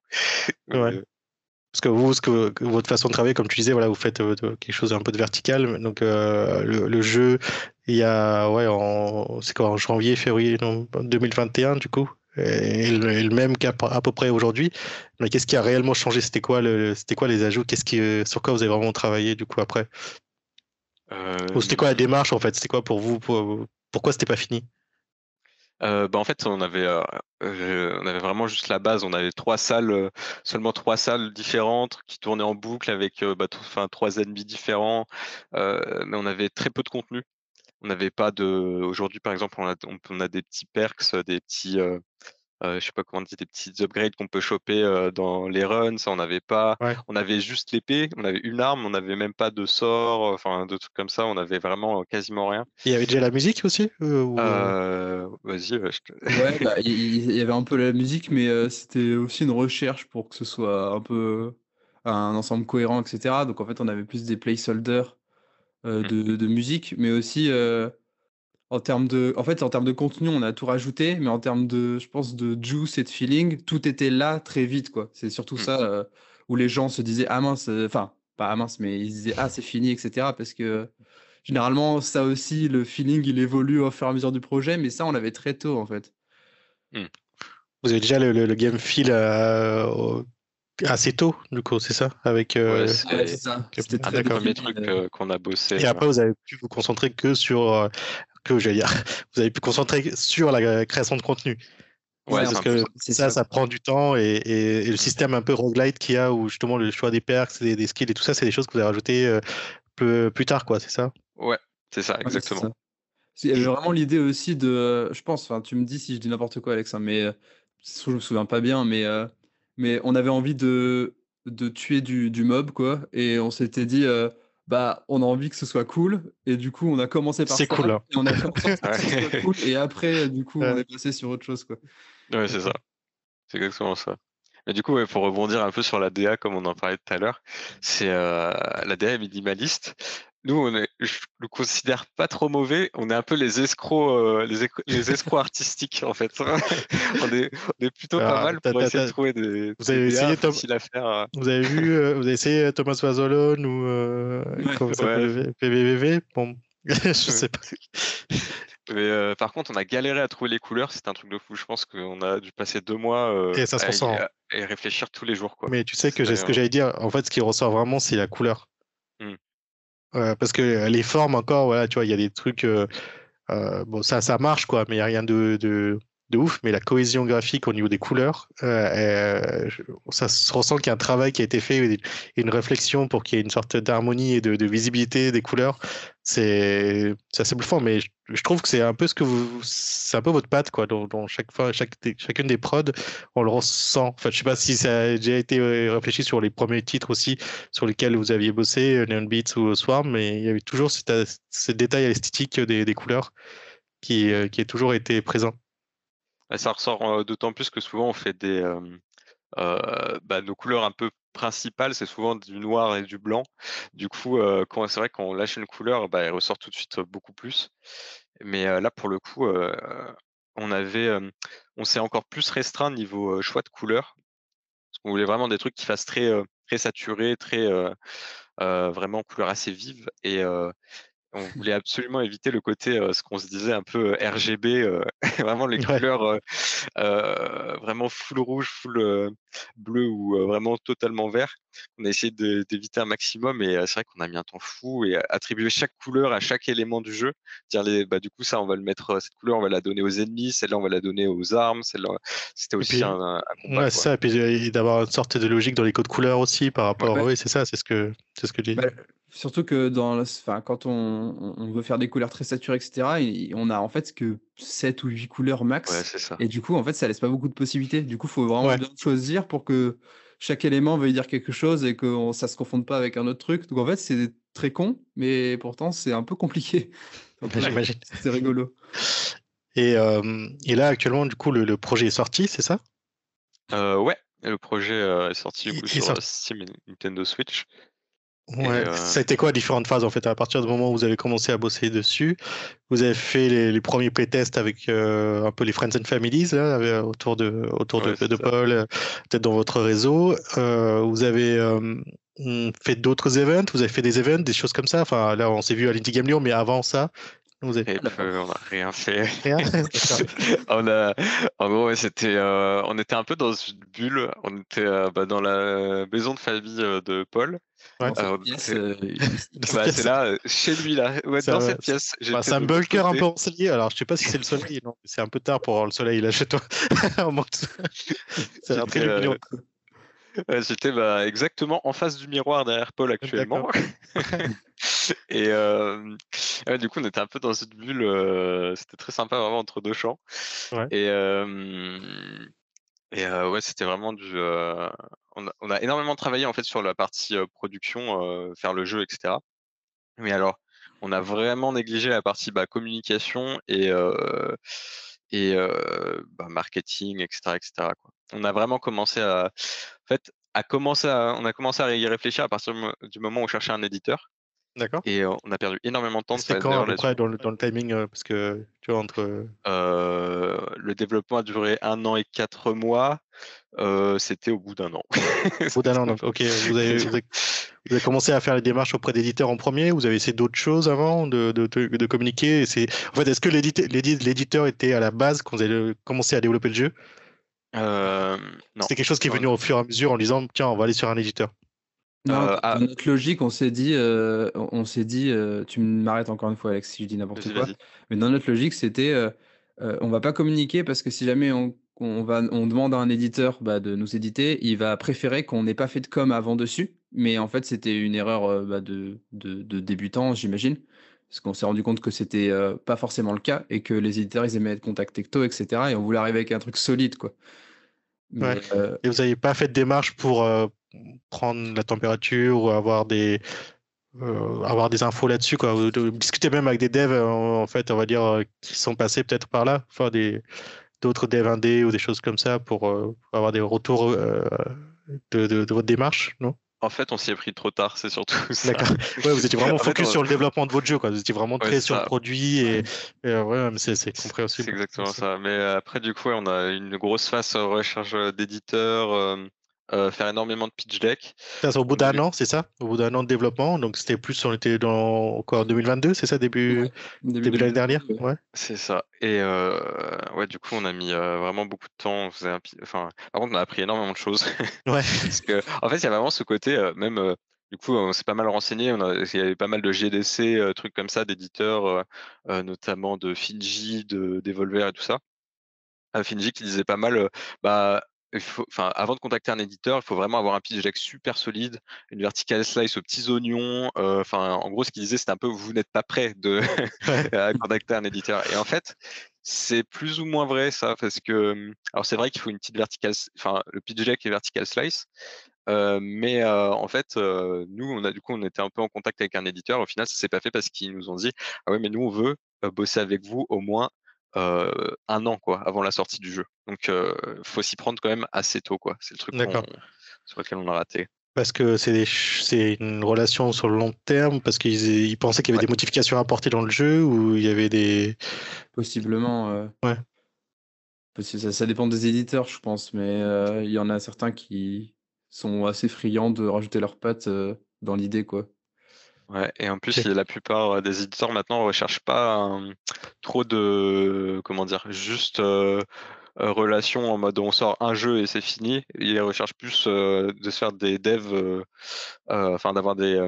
Parce que vous, ce que, votre façon de travailler, comme tu disais, voilà, vous faites quelque chose un peu de vertical. Donc le, jeu, il y a, ouais, en, c'est quoi, en janvier, février 2021, du coup, et le, même qu'à à peu près aujourd'hui. Mais qu'est-ce qui a réellement changé? C'était quoi, le, c'était quoi les ajouts? Qu'est-ce qui, sur quoi vous avez vraiment travaillé du coup après? C'était quoi la démarche en fait? C'était quoi pour vous? Pourquoi c'était pas fini? Bah en fait, on avait, on avait vraiment juste la base. On avait trois salles, seulement trois salles différentes qui tournaient en boucle avec bah, enfin, trois ennemis différents, mais on avait très peu de contenu. On n'avait pas de. Aujourd'hui, par exemple, on a, on, a, des petits perks, des petits, je sais pas comment dire, des petits upgrades qu'on peut choper dans les runs, ça on n'avait pas. On avait juste l'épée, on avait une arme, on n'avait même pas de sort, enfin de trucs comme ça, on avait vraiment quasiment rien. Il y avait déjà la musique aussi Vas-y, ouais, bah, il y, avait un peu la musique, mais c'était aussi une recherche pour que ce soit un peu un ensemble cohérent, etc. Donc en fait, on avait plus des placeholders mmh. de, de, musique, mais aussi en termes de, en fait, en termes de contenu, on a tout rajouté, mais en termes de, je pense, de juice et de feeling, tout était là très vite, quoi. C'est surtout mmh. ça euh, où les gens se disaient ah mince, euh, enfin pas ah mince, mais ils disaient ah c'est fini, etc. Parce que généralement ça aussi, le feeling il évolue au fur et à mesure du projet, mais ça on l'avait très tôt en fait. Mmh. Vous avez déjà le, game feel euh, assez tôt, du coup, c'est ça? Avec, ouais, c'est ça. C'était un des premiers trucs qu'on a bossé. Et après, vous avez pu vous concentrer que sur que j'allais dire, vous avez pu concentrer sur la création de contenu. Ouais, parce que ça, ça. Prend du temps et, le système un peu roguelite qu'il y a où justement le choix des perks, des, skills et tout ça, c'est des choses que vous avez rajoutées euh, plus, plus, tard, quoi, c'est ça? Ouais, c'est ça, exactement. Il y avait vraiment l'idée aussi de, je pense, tu me dis si je dis n'importe quoi, Alex, hein, mais euh, je me souviens pas bien, mais, euh, mais on avait envie de, de tuer du, du mob, quoi, et on s'était dit, bah, on a envie que ce soit cool. Et du coup, on a commencé par ça. C'est cool. Hein. Et on a commencé par cool. Et après, du coup, on est passé sur autre chose. Quoi. Ouais, c'est ça. C'est exactement ça. Mais du coup, pour rebondir un peu sur la DA, comme on en parlait tout à l'heure, c'est euh, la DA est minimaliste nous, on est, je le considère pas trop mauvais. On est un peu les escrocs, euh, les, les, escrocs artistiques en fait. on, est, on est plutôt pas ah, mal pour essayer de trouver des. Vous avez essayé Tom... à faire. Euh. Vous avez vu, euh, vous avez essayé Thomas Wazolon ou ouais, comment ça ouais. PVVV Bon, je sais pas. Mais par contre, on a galéré à trouver les couleurs. C'est un truc de fou. Je pense qu'on a dû passer deux mois et, ça se à, et réfléchir tous les jours. Quoi. Mais tu sais que ce que j'allais dire, en fait, ce qui ressort vraiment, c'est la couleur. Parce que les formes encore, voilà, tu vois, il y a des trucs. Euh, euh, bon, ça, ça marche, quoi, mais il n'y a rien de, de, de, ouf. Mais la cohésion graphique au niveau des couleurs, euh, ça se ressent qu'il y a un travail qui a été fait et une réflexion pour qu'il y ait une sorte d'harmonie et de, visibilité des couleurs c'est assez bluffant, mais je, trouve que c'est un peu ce que vous, c'est un peu votre patte quoi. Dans, chaque fois, chacune des prods, on le ressent. Enfin, je sais pas si ça a déjà été euh, réfléchi sur les premiers titres aussi, sur lesquels vous aviez bossé, euh, Neon Beats ou Swarm, mais il y avait toujours ce détail esthétique des, couleurs qui, euh, qui a toujours été présent. Ça ressort d'autant plus que souvent on fait des bah, nos couleurs un peu principale, c'est souvent du noir et du blanc. Du coup, c'est vrai qu'on lâche une couleur, bah, elle ressort tout de suite beaucoup plus. Mais là, pour le coup, on avait, on s'est encore plus restreint niveau choix de couleurs. Parce qu'on voulait vraiment des trucs qui fassent très, très saturés, très vraiment couleurs assez vives. Et, on voulait absolument éviter le côté, ce qu'on se disait un peu RGB, vraiment les couleurs vraiment full rouge, full bleu ou vraiment totalement vert. On a essayé d'éviter un maximum et c'est vrai qu'on a mis un temps fou et attribuer chaque couleur à chaque élément du jeu. Dire les, bah, du coup ça on va le mettre, cette couleur on va la donner aux ennemis, celle-là on va la donner aux armes, celle-là c'était aussi un, un, combat. Ouais, ça, et puis d'avoir une sorte de logique dans les codes couleurs aussi par rapport. Oui, c'est ça, c'est ce que c'est ce que j'ai dit. Bah, Surtout que dans, enfin, quand on, on, veut faire des couleurs très saturées, etc., on a en fait que 7 ou 8 couleurs max. Et du coup, en fait, ça laisse pas beaucoup de possibilités. Du coup, il faut vraiment bien choisir pour que chaque élément veuille dire quelque chose et que ça se confonde pas avec un autre truc. Donc en fait, c'est très con, mais pourtant, c'est un peu compliqué. c'est rigolo. Et, euh, et, là, actuellement, du coup, le, projet est sorti, c'est ça? Euh, Ouais, le projet euh, est sorti sur Steam et Nintendo Switch. Ouais, euh, ça a été quoi différentes phases en fait? À partir du moment où vous avez commencé à bosser dessus Vous avez fait les, premiers playtests avec euh, un peu les friends and families là, euh, autour de autour de, Paul, peut-être dans votre réseau. vous avez fait d'autres events, vous avez fait des events, des choses comme ça? Enfin là, on s'est vu à l'Indie Game Lyon, mais avant ça, vous avez... on n'a rien fait. Rien? On a, en gros, c'était, on était un peu dans une bulle. On était bah, dans la maison de famille de Paul. Ouais, euh, bah, c'est là, euh, chez lui, là, ouais, dans cette pièce. Bah, c'est un bunker un peu ensoleillé. Alors, je sais pas si c'est le soleil. Non, c'est un peu tard pour avoir le soleil là chez toi. c'est très euh... J'étais bah, exactement en face du miroir derrière Paul actuellement. Et euh, du coup, on était un peu dans cette bulle. Euh, c'était très sympa, vraiment entre deux champs. Et, et ouais, c'était vraiment du. On a, on, a, énormément travaillé en fait sur la partie production, faire le jeu, etc. Mais alors, on a vraiment négligé la partie bah, communication et, et bah, marketing, etc., etc. On a vraiment commencé à, en fait, à commencer à, on a commencé à y réfléchir à partir du moment où on cherchait un éditeur. D'accord. Et on a perdu énormément de temps. C'était quand à peu près dans le, dans le timing Parce que tu vois, entre. le développement a duré un an et quatre mois. C'était au bout d'un an. au bout d'un an, donc, ok. Vous avez, vous, avez, commencé à faire les démarches auprès d'éditeurs en premier Vous avez essayé d'autres choses avant de, de, de, communiquer En fait, est-ce que l'éditeur était à la base quand vous avez commencé à développer le jeu? Euh, C'était quelque chose qui est venu au fur et à mesure en disant tiens, on va aller sur un éditeur. Non, euh, ah. notre logique, on s'est dit, euh, on s'est dit, tu m'arrêtes encore une fois, Alex, si je dis n'importe quoi. Mais dans notre logique, c'était, on va pas communiquer parce que si jamais on, va, on demande à un éditeur bah, de nous éditer, il va préférer qu'on n'ait pas fait de com avant dessus. Mais en fait, c'était une erreur bah, de, de, de, débutant, j'imagine. Parce qu'on s'est rendu compte que c'était pas forcément le cas et que les éditeurs, ils aimaient être contact tecto, etc. Et on voulait arriver avec un truc solide, quoi. Euh, et vous n'avez pas fait de démarche pour euh, prendre la température ou avoir des, euh, avoir des infos là-dessus quoi. Vous, discutez même avec des devs en, fait, on va dire, qui sont passés peut-être par là, enfin des d'autres devs indés ou des choses comme ça pour, avoir des retours de, de, votre démarche, non? En fait, on s'y est pris trop tard, c'est surtout ça. D'accord. Ouais, vous étiez vraiment focus sur le développement de votre jeu, quoi. Vous étiez vraiment très sur le produit et, ouais, c'est compréhensible. C'est exactement ça. Mais après, du coup, on a une grosse phase recherche d'éditeurs, euh, faire énormément de pitch deck. Ça, au bout d'un an, c'est ça? Au bout d'un an de développement. Donc, c'était plus, on était dans encore 2022, c'est ça Début, début, de l'année dernière? ouais. C'est ça. Et euh, ouais, du coup, on a mis euh, vraiment beaucoup de temps. On faisait un... enfin, par contre, on a appris énormément de choses. Ouais. Parce que, en fait, il y a vraiment ce côté, même. Du coup, on s'est pas mal renseigné. On a, il y avait pas mal de GDC, trucs comme ça, d'éditeurs, notamment de Finji, de Devolver et tout ça. Finji qui disait pas mal, bah, enfin, avant de contacter un éditeur, il faut vraiment avoir un pitch deck super solide, une vertical slice aux petits oignons. Euh, enfin, en gros, ce qu'il disait, c'était un peu vous n'êtes pas prêt de contacter un éditeur. Et en fait, c'est plus ou moins vrai ça, parce que mmh, alors c'est vrai qu'il faut une petite vertical, enfin le pitch deck et vertical slice. Euh, mais euh, en fait, nous, on a du coup, on était un peu en contact avec un éditeur. Au final, ça s'est pas fait parce qu'ils nous ont dit, ah ouais, mais nous, on veut bosser avec vous au moins un an quoi avant la sortie du jeu. Donc il faut s'y prendre quand même assez tôt quoi. C'est le truc sur lequel on a raté. Parce que c'est une relation sur le long terme, parce qu'ils pensaient qu'il y avait des modifications à apporter dans le jeu ou il y avait des. Possiblement. Ouais. Ça, ça, dépend des éditeurs, je pense, mais il y en a certains qui sont assez friands de rajouter leurs pattes dans l'idée, quoi. Ouais, et en plus, la plupart des éditeurs maintenant ne recherchent pas trop de, comment dire, juste euh, euh, relation en mode on sort un jeu et c'est fini. Ils recherchent plus euh, de se faire des devs, enfin d'avoir des,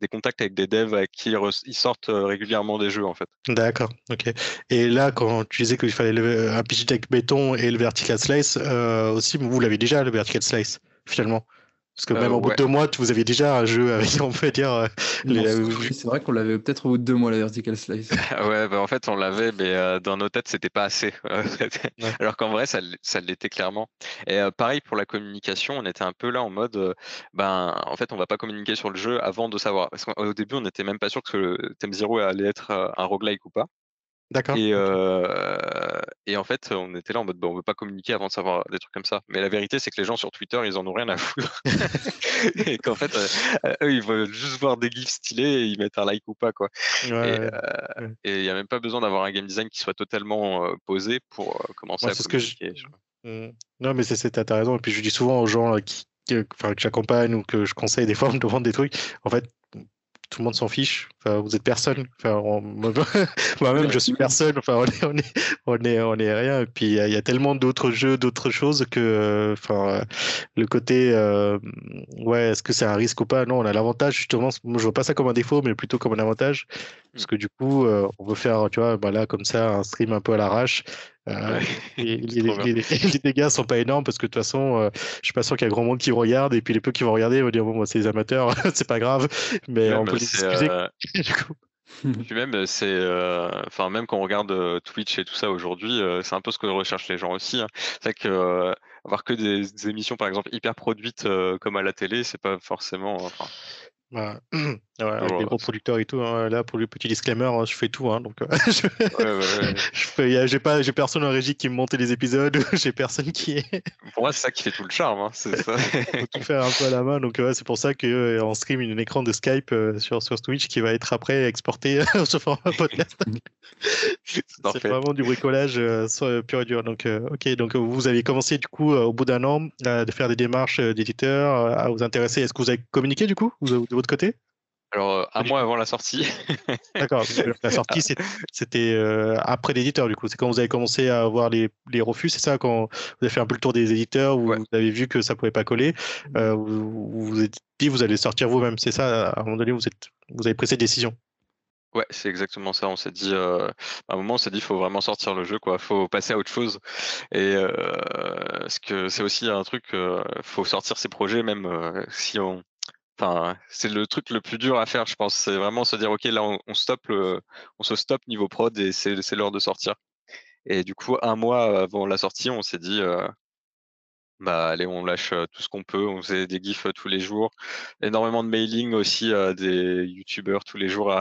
des contacts avec des devs avec qui ils sortent régulièrement des jeux en fait. D'accord, ok. Et là, quand tu disais qu'il fallait le, un pitch deck béton et le vertical slice, aussi, vous l'avez déjà le vertical slice finalement? Parce que même au bout de deux mois, vous aviez déjà un jeu avec, on peut dire. Euh, c'est vrai qu'on l'avait peut-être au bout de deux mois, la Vertical Slice. ouais, bah en fait, on l'avait, mais euh, dans nos têtes, c'était pas assez. Alors qu'en vrai, ça, ça l'était clairement. Et euh, pareil pour la communication, on était un peu là en mode, ben, en fait, on va pas communiquer sur le jeu avant de savoir. Parce qu'au début, on n'était même pas sûr que le Thème Zero allait être un roguelike ou pas. D'accord. Et, euh, et en fait, on était là en mode, bon, on veut pas communiquer avant de savoir des trucs comme ça. Mais la vérité, c'est que les gens sur Twitter, ils en ont rien à foutre. et qu'en fait, euh, eux, ils veulent juste voir des gifs stylés et ils mettent un like ou pas, quoi. Euh, et il n'y a même pas besoin d'avoir un game design qui soit totalement posé pour commencer à communiquer. Que mmh. Non, mais c'est, t'as raison. Et puis je dis souvent aux gens qui, que j'accompagne ou que je conseille des fois, on me demande des trucs. En fait, tout le monde s'en fiche. Enfin, vous êtes personne. Enfin, moi-même, je suis personne. Enfin, on est, on est, on est, on est rien. Et puis, il y, a tellement d'autres jeux, d'autres choses que, enfin, le côté, euh, ouais, est-ce que c'est un risque ou pas? Non, on a l'avantage justement. Moi, je vois pas ça comme un défaut, mais plutôt comme un avantage, parce que du coup, euh, on veut faire, tu vois, bah là, comme ça, un stream un peu à l'arrache. les, dégâts sont pas énormes parce que de toute façon, je suis pas sûr qu'il y a grand monde qui regarde et puis les peu qui vont regarder vont dire bon, moi c'est des amateurs, c'est pas grave, mais on peut les excuser. du coup. Puis même, c'est, enfin même quand on regarde Twitch et tout ça aujourd'hui, c'est un peu ce que recherchent les gens aussi. Hein. C'est vrai que avoir que des, émissions par exemple hyper produites comme à la télé, c'est pas forcément. Enfin, bah, avec les gros producteurs et tout. Hein. Là, pour le petit disclaimer, hein, je fais tout. Hein, donc, j'ai pas, j'ai personne en régie qui me monte les épisodes. j'ai personne qui est. pour moi, c'est ça qui fait tout le charme. Hein, c'est ça. faut tout faire un peu à la main. Donc, c'est pour ça qu'on euh, stream un écran de Skype euh, sur, sur Twitch qui va être après exporté sur format podcast. c'est vraiment du bricolage euh, pur et dur. Donc, ok. Donc, vous avez commencé du coup au bout d'un an de faire des démarches d'éditeurs à vous intéresser. Est-ce que vous avez communiqué du coup de votre côté? Alors, un mois avant la sortie. D'accord. La sortie, c'était euh, après l'éditeur, du coup. C'est quand vous avez commencé à avoir les, les refus, c'est ça Quand vous avez fait un peu le tour des éditeurs, où vous avez vu que ça pouvait pas coller, euh, vous vous êtes dit vous allez sortir vous-même. C'est ça À un moment donné, vous, êtes, vous avez pris cette décision? Ouais, c'est exactement ça. On s'est dit, euh, à un moment, on s'est dit, il faut vraiment sortir le jeu, quoi. Faut passer à autre chose. Et ce que c'est aussi un truc, il faut sortir ses projets, même si on, c'est le truc le plus dur à faire, je pense. C'est vraiment se dire, OK, là, on, on on se stoppe niveau prod et c'est l'heure de sortir. Et du coup, un mois avant la sortie, on s'est dit, euh, bah allez, on lâche euh, tout ce qu'on peut. On faisait des gifs euh, tous les jours, énormément de mailing aussi à des youtubeurs tous les jours à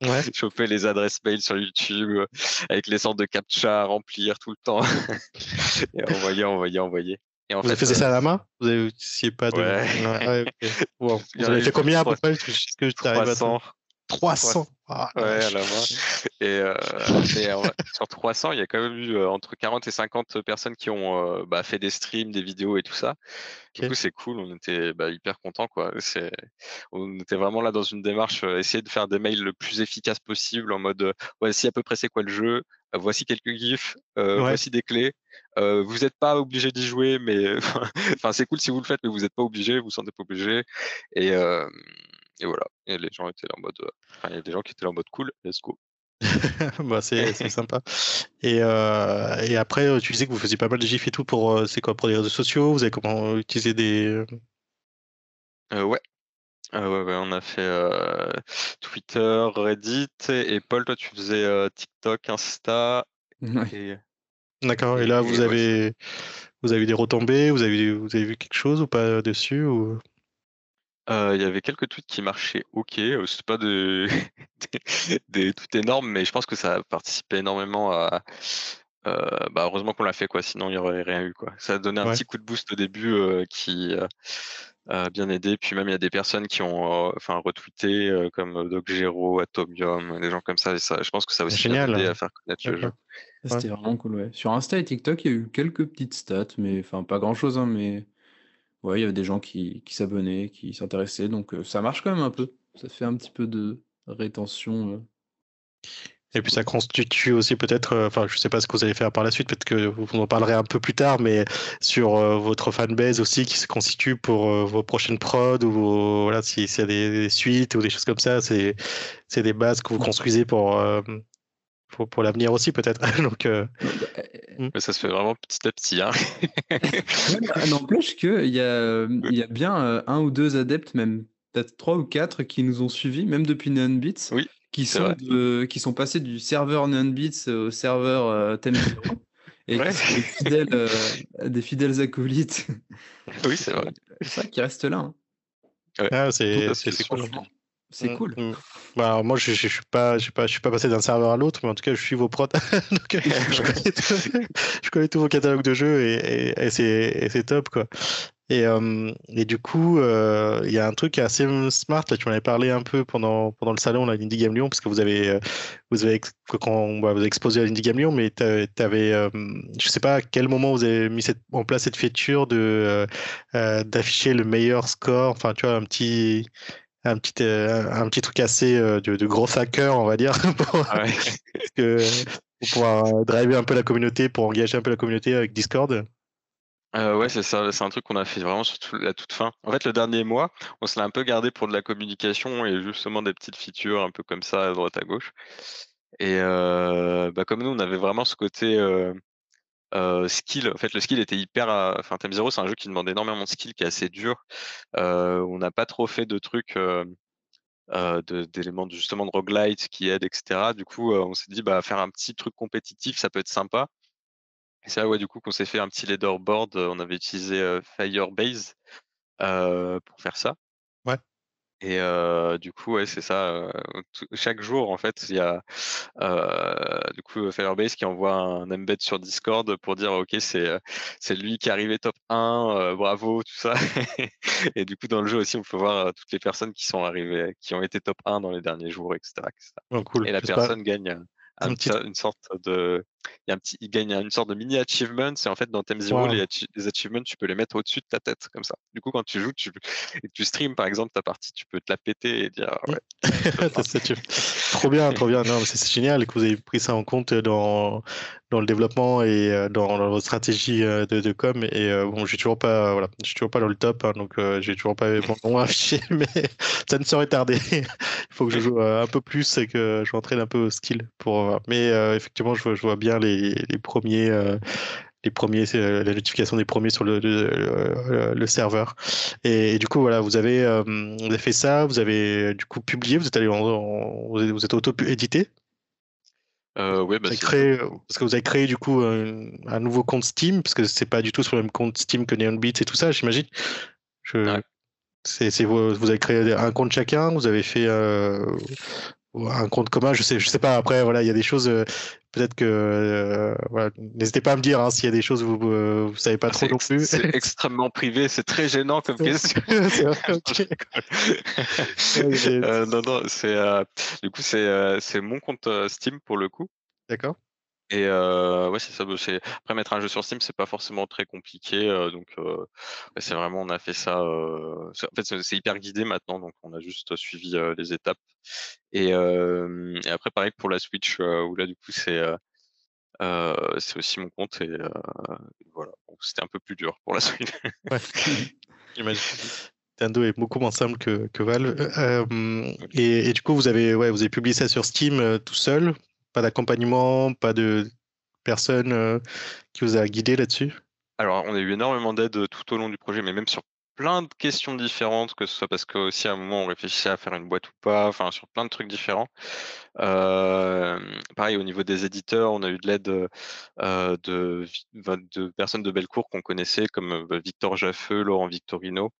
choper les adresses mail sur YouTube avec les sortes de captcha à remplir tout le temps et envoyer, envoyer, envoyer vous avez fait ça à la main Vous avez pas de. Ouais. Vous avez fait combien à peu près que 300. 300 ah, Ouais, la. Et, euh, sur 300, il y a quand même eu euh, entre 40 et 50 personnes qui ont euh, bah, fait des streams, des vidéos et tout ça. Du coup, c'est cool. On était bah, hyper contents. Quoi. On était vraiment là dans une démarche, essayer de faire des mails le plus efficace possible en mode voici à peu près c'est quoi le jeu, voici quelques gifs, voici des clés. vous n'êtes pas obligé d'y jouer, mais enfin c'est cool si vous le faites, mais vous n'êtes pas obligé, vous ne sentez pas obligé. Et, et voilà. Et les gens étaient là en mode, il y a des gens qui étaient là en mode cool, let's go. bah, c'est sympa. Et, et, après, tu disais que vous faisiez pas mal de gifs et tout pour, c'est quoi, pour les réseaux sociaux? Vous avez comment utiliser des. ouais. ouais, ouais, on a fait Twitter, Reddit, et Paul, toi, tu faisais TikTok, Insta. D'accord. Et là, vous avez, vous avez eu des retombées, vous avez, vous avez vu quelque chose ou pas dessus ou... il y avait quelques tweets qui marchaient OK. C'est pas de... des, tweets énormes, mais je pense que ça a participé énormément à. bah heureusement qu'on l'a fait, quoi. Sinon, il n'y aurait rien eu, quoi. Ça a donné un petit coup de boost au début qui a bien aidé. Puis même, il y a des personnes qui ont enfin retweeté, comme Doc Gero, Atomium, des gens comme ça. ça je pense que ça a aussi aidé à faire connaître le jeu. C'était vraiment cool, ouais. Sur Insta et TikTok, il y a eu quelques petites stats, mais enfin pas grand chose, hein, mais ouais, il y avait des gens qui, qui s'abonnaient, qui s'intéressaient, donc ça marche quand même un peu. Ça fait un petit peu de rétention. Et puis ça constitue aussi peut-être, enfin je sais pas ce que vous allez faire par la suite, peut-être que vous en parlerez un peu plus tard, mais sur votre fanbase aussi qui se constitue pour vos prochaines prods ou voilà s'il y a des, suites ou des choses comme ça, c'est des bases que vous construisez pour pour, l'avenir aussi peut-être. Donc, euh, mmh. ça se fait vraiment petit à petit. Hein. N'empêche qu'il y a, il y a bien euh, un ou deux adeptes, même peut-être trois ou quatre, qui nous ont suivis, même depuis Neonbits, oui, qui, sont qui sont passés du serveur Neonbits au serveur euh, et qui sont des fidèles, des fidèles acolytes. Oui, c'est vrai. C'est ça qui reste là. Hein. Ah, c'est cool. C'est mmh, cool. Mmh. Bah, moi, je, je, suis pas, je suis pas, je suis pas passé d'un serveur à l'autre, mais en tout cas, je suis vos prods. Donc, je, connais je, connais tous vos catalogues de jeux et, et, c'est top, quoi. Et, euh, et du coup, euh, il y a un truc assez smart. Là, tu m'en avais parlé un peu pendant, pendant le salon à l'Indie Game Lyon, parce que vous avez, euh, vous avez, quand, bah, vous avez exposé à l'Indie Game Lyon, mais tu avais, euh, je sais pas à quel moment vous avez mis cette, en place cette feature de d'afficher le meilleur score. Enfin, tu vois, un petit un petit, euh, un petit truc assez euh, de, de, gros hacker, on va dire, pour, ah que, pour pouvoir euh, driver un peu la communauté, pour engager un peu la communauté avec Discord. Euh, ouais, c'est ça, c'est un truc qu'on a fait vraiment sur la toute fin. En fait, le dernier mois, on se l'a un peu gardé pour de la communication et justement des petites features un peu comme ça à droite à gauche. Et euh, bah, comme nous, on avait vraiment ce côté skill. En le skill était hyper. Enfin, Time Zero, c'est un jeu qui demande énormément de skill, qui est assez dur. on n'a pas trop fait de trucs. d'éléments justement de roguelite qui aident, etc. Du coup, on s'est dit, bah, faire un petit truc compétitif, ça peut être sympa. Et c'est là, ouais, du coup, qu'on s'est fait un petit leaderboard. On avait utilisé Firebase pour faire ça. Et du coup, ouais, c'est ça. chaque jour, en fait, il y a du coup Firebase qui envoie un embed sur Discord pour dire OK, c'est c'est lui qui est arrivé top 1, bravo, tout ça. et du coup, dans le jeu aussi, on peut voir toutes les personnes qui sont arrivées, qui ont été top 1 dans les derniers jours, etc. cool. Et la personne gagne une sorte de il, y a un petit, il gagne une sorte de mini achievement. C'est en fait dans Theme Zero, les, achievements, tu peux les mettre au-dessus de ta tête, comme ça. Du coup, quand tu joues, tu, et tu streams par exemple ta partie, tu peux te la péter et dire ouais. trop bien, trop bien. C'est génial que vous ayez pris ça en compte dans, dans le développement et euh, dans, votre stratégie euh, de, de com. Et euh, bon, j'ai toujours pas, voilà, je suis toujours pas dans le top, hein, donc j'ai toujours pas mon nom affiché, mais ça ne saurait tarder. Il faut que je joue un peu plus et que je m'entraîne un peu au skill pour. Mais effectivement, je, je vois bien les, premiers euh, les premiers, la notification des premiers sur le, le, serveur. Et, du coup, voilà, vous avez, euh, vous avez fait ça, vous avez du coup publié, vous êtes allé vous êtes auto-édité. Euh, ouais, bah, créé, parce que vous avez créé du coup un, nouveau compte Steam, parce que c'est pas du tout sur le même compte Steam que Neon Beats et tout ça, j'imagine. Je... C'est, vous, vous, avez créé un compte chacun, vous avez fait un compte commun, je sais, je sais pas. Après, voilà, il y a des choses. Euh, peut-être que euh, voilà, n'hésitez pas à me dire hein, s'il y a des choses vous, euh, vous savez pas ah, trop non plus. C'est extrêmement privé, c'est très gênant comme question. non, non, c'est du coup c'est c'est mon compte Steam pour le coup. D'accord. Et ouais, c'est ça. Bah, après mettre un jeu sur Steam, c'est pas forcément très compliqué. donc c'est vraiment, on a fait ça. en fait, c'est hyper guidé maintenant, donc on a juste suivi les étapes. Et, après, pareil pour la Switch, où là, du coup, c'est c'est aussi mon compte. Et voilà, c'était un peu plus dur pour la Switch. Nintendo est beaucoup moins simple que, que Valve. et, du coup, vous avez, ouais, vous avez publié ça sur Steam tout seul? Pas d'accompagnement, pas de personne euh, qui vous a guidé là-dessus? Alors, on a eu énormément d'aide tout au long du projet, mais même sur plein de questions différentes, que ce soit parce qu'aussi à un moment on réfléchissait à faire une boîte ou pas, enfin sur plein de trucs différents. Euh, pareil, au niveau des éditeurs, on a eu de l'aide euh, de, de, personnes de Bellecour qu'on connaissait, comme Victor Jaffeux, Laurent Victorino,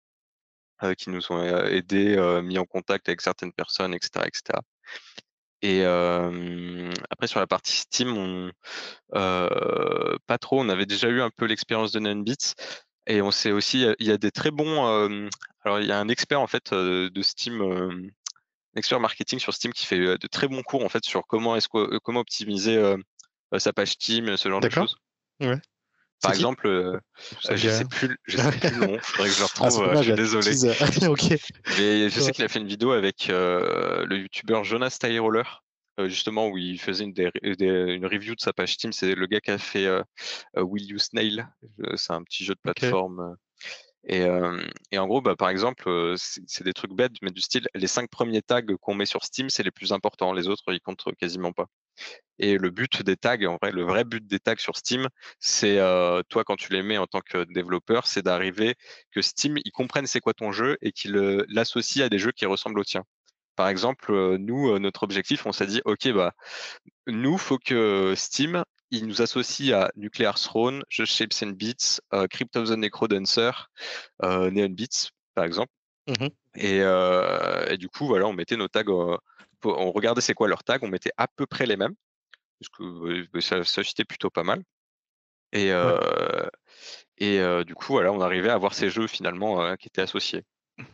qui nous ont aidés, mis en contact avec certaines personnes, etc. etc. Et après sur la partie Steam, on, pas trop. On avait déjà eu un peu l'expérience de Nanbits et on sait aussi il y a des très bons. alors il y a un expert en fait de Steam, un expert marketing sur Steam qui fait de très bons cours en fait sur comment est-ce comment optimiser sa page Steam, ce genre de choses. Ouais. Par exemple, euh, je ne sais plus, je sais plus le nom, faudrait que je le ah, retrouve, euh, je suis désolé. Mais je sais qu'il a fait une vidéo avec euh, le youtubeur Jonas Tyroller, justement, où il faisait une, une, review de sa page Steam. C'est le gars qui a fait Will You Snail, c'est un petit jeu de plateforme. Et, et, en gros, bah, par exemple, c'est des trucs bêtes, mais du style, les cinq premiers tags qu'on met sur Steam, c'est les plus importants. Les autres, ils comptent quasiment pas. Et le but des tags, en vrai, le vrai but des tags sur Steam, c'est toi quand tu les mets en tant que développeur, c'est d'arriver que Steam, ils comprennent c'est quoi ton jeu et qu'ils l'associent à des jeux qui ressemblent aux tiens. Par exemple, nous, notre objectif, on s'est dit, ok, bah, nous, faut que Steam, il nous associe à Nuclear Throne, Just Shapes and Beats, Crypt of the Necrodancer, Neon Beats, par exemple. Mmh et, du coup, voilà, on mettait nos tags, on regardait c'est quoi leurs tags, on mettait à peu près les mêmes, parce que ça, ça plutôt pas mal. Et, et du coup, voilà, on arrivait à avoir ces jeux finalement qui étaient associés.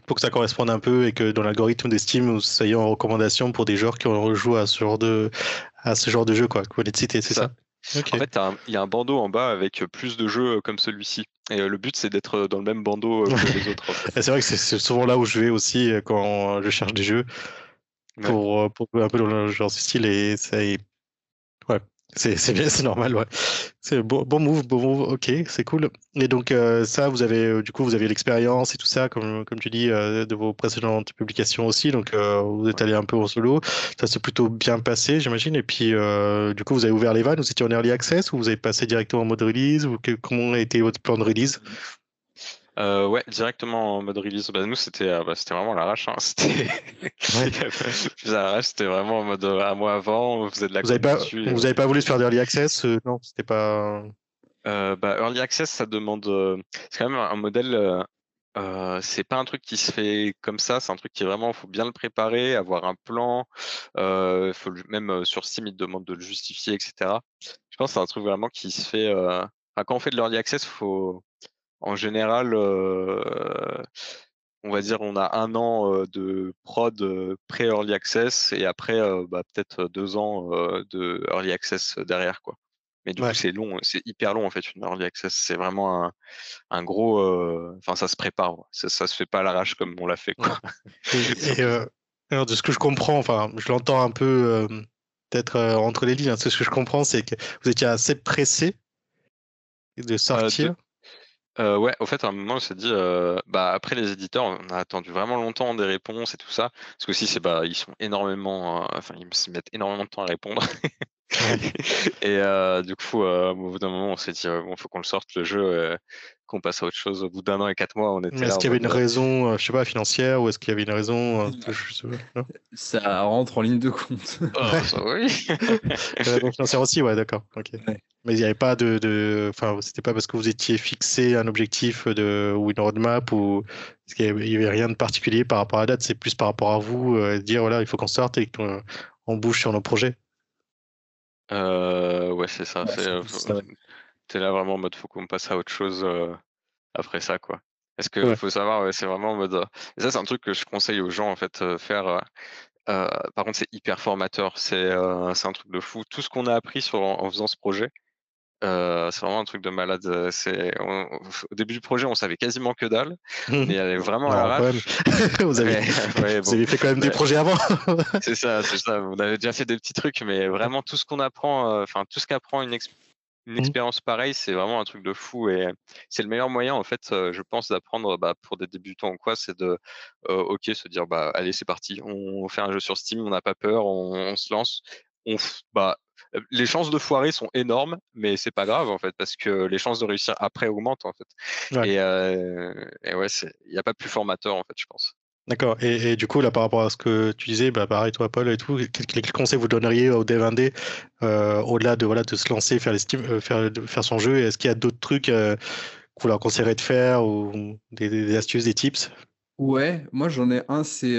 Pour que ça corresponde un peu et que dans l'algorithme des Steam, vous soyez en recommandation pour des joueurs qui ont rejoué à ce genre de, à ce genre de jeu, quoi, que de citer, c'est ça, En fait, il y a un bandeau en bas avec plus de jeux comme celui-ci. Et le but, c'est d'être dans le même bandeau que les autres. c'est vrai que c'est souvent là où je vais aussi quand je cherche des jeux pour, pour un peu dans le genre style et ça est... Ouais, C'est bien, c'est normal, ouais. C'est bon, bon move, bon move, ok, c'est cool. Et donc euh, ça, vous avez euh, du coup, vous avez l'expérience et tout ça, comme, comme tu dis, euh, de vos précédentes publications aussi. Donc vous êtes allé un peu en solo. Ça s'est plutôt bien passé, j'imagine. Et puis du coup, vous avez ouvert les vannes. Vous étiez en early access ou vous avez passé directement en mode release ou comment a été votre plan de release? Euh, ouais, directement en mode release. Bah, nous, c'était euh, bah, c'était vraiment l'arrache. Hein. C'était c'était vraiment en mode euh, un mois avant, on faisait de la Vous n'avez pas, vous avez pas voulu se faire d'early access Non, c'était pas. bah, early access, ça demande. c'est quand même un modèle. c'est pas un truc qui se fait comme ça. C'est un truc qui vraiment, faut bien le préparer, avoir un plan. Faut même sur Steam, il te demande de le justifier, etc. Je pense que c'est un truc vraiment qui se fait. quand on fait de l'early access, faut en général, on va dire, on a un an de prod pré-early access et après, bah, peut-être deux ans de early access derrière, quoi. Mais du coup, c'est long, c'est hyper long en fait une early access. C'est vraiment un, gros, enfin, ça se prépare. Ça, ça se fait pas à l'arrache comme on l'a fait, quoi. Et, alors, de ce que je comprends, enfin, je l'entends un peu peut-être entre les lignes. Hein, ce que je comprends, c'est que vous étiez assez pressé de sortir. Euh, ouais, au fait, à un moment, on s'est dit, euh, bah, après les éditeurs, on a attendu vraiment longtemps des réponses et tout ça. Parce que si c'est bah, ils sont énormément, euh, enfin, ils se mettent énormément de temps à répondre. et du coup, au bout d'un moment, on s'est dit, bon, faut qu'on le sorte le jeu qu'on passe à autre chose. Au bout d'un an et quatre mois, on était Est-ce qu'il y avait une raison, euh, je sais pas, financière ou est-ce qu'il y avait une raison euh, Ça rentre en ligne de compte. Oh, ça, oui. raison financière aussi, ouais, d'accord. Mais il n'y avait pas de, de... enfin, c'était pas parce que vous étiez fixé un objectif de ou une roadmap ou parce qu'il y avait, rien de particulier par rapport à la date. C'est plus par rapport à vous, euh, dire voilà, il faut qu'on sorte et qu'on bouge sur nos projets. Ouais, c'est ça. c'est T'es là vraiment en mode faut qu'on passe à autre chose après ça, quoi. Est-ce qu'il faut savoir, c'est vraiment en mode. Et ça, c'est un truc que je conseille aux gens, en fait, faire. par contre, c'est hyper formateur. C'est un truc de fou. Tout ce qu'on a appris sur, en, faisant ce projet, c'est vraiment un truc de malade. C'est au début du projet, on savait quasiment que dalle, mais elle est vraiment à la vous, avez... vous avez fait quand même des projets avant. c'est ça, c'est ça. On avait déjà fait des petits trucs, mais vraiment tout ce qu'on apprend, enfin tout ce qu'apprend une, une mmh. expérience pareille, c'est vraiment un truc de fou et c'est le meilleur moyen en fait, je pense, d'apprendre bah, pour des débutants ou quoi, c'est de, ok, se dire bah allez c'est parti, on fait un jeu sur Steam, on n'a pas peur, on, se lance, on, bah les chances de foirer sont énormes, mais c'est pas grave en fait parce que les chances de réussir après augmentent en fait. Et, et, ouais, il n'y a pas plus formateur en fait, je pense. D'accord. Et, du coup, là, par rapport à ce que tu disais, bah, pareil, toi, Paul, et tout, quels conseils vous donneriez au dev indé euh, au-delà de, voilà, de se lancer, faire, les Steam, euh, faire, faire son jeu? Est-ce qu'il y a d'autres trucs euh, que vous leur conseillerez de faire ou des, astuces, des tips? Ouais, moi, j'en ai un, c'est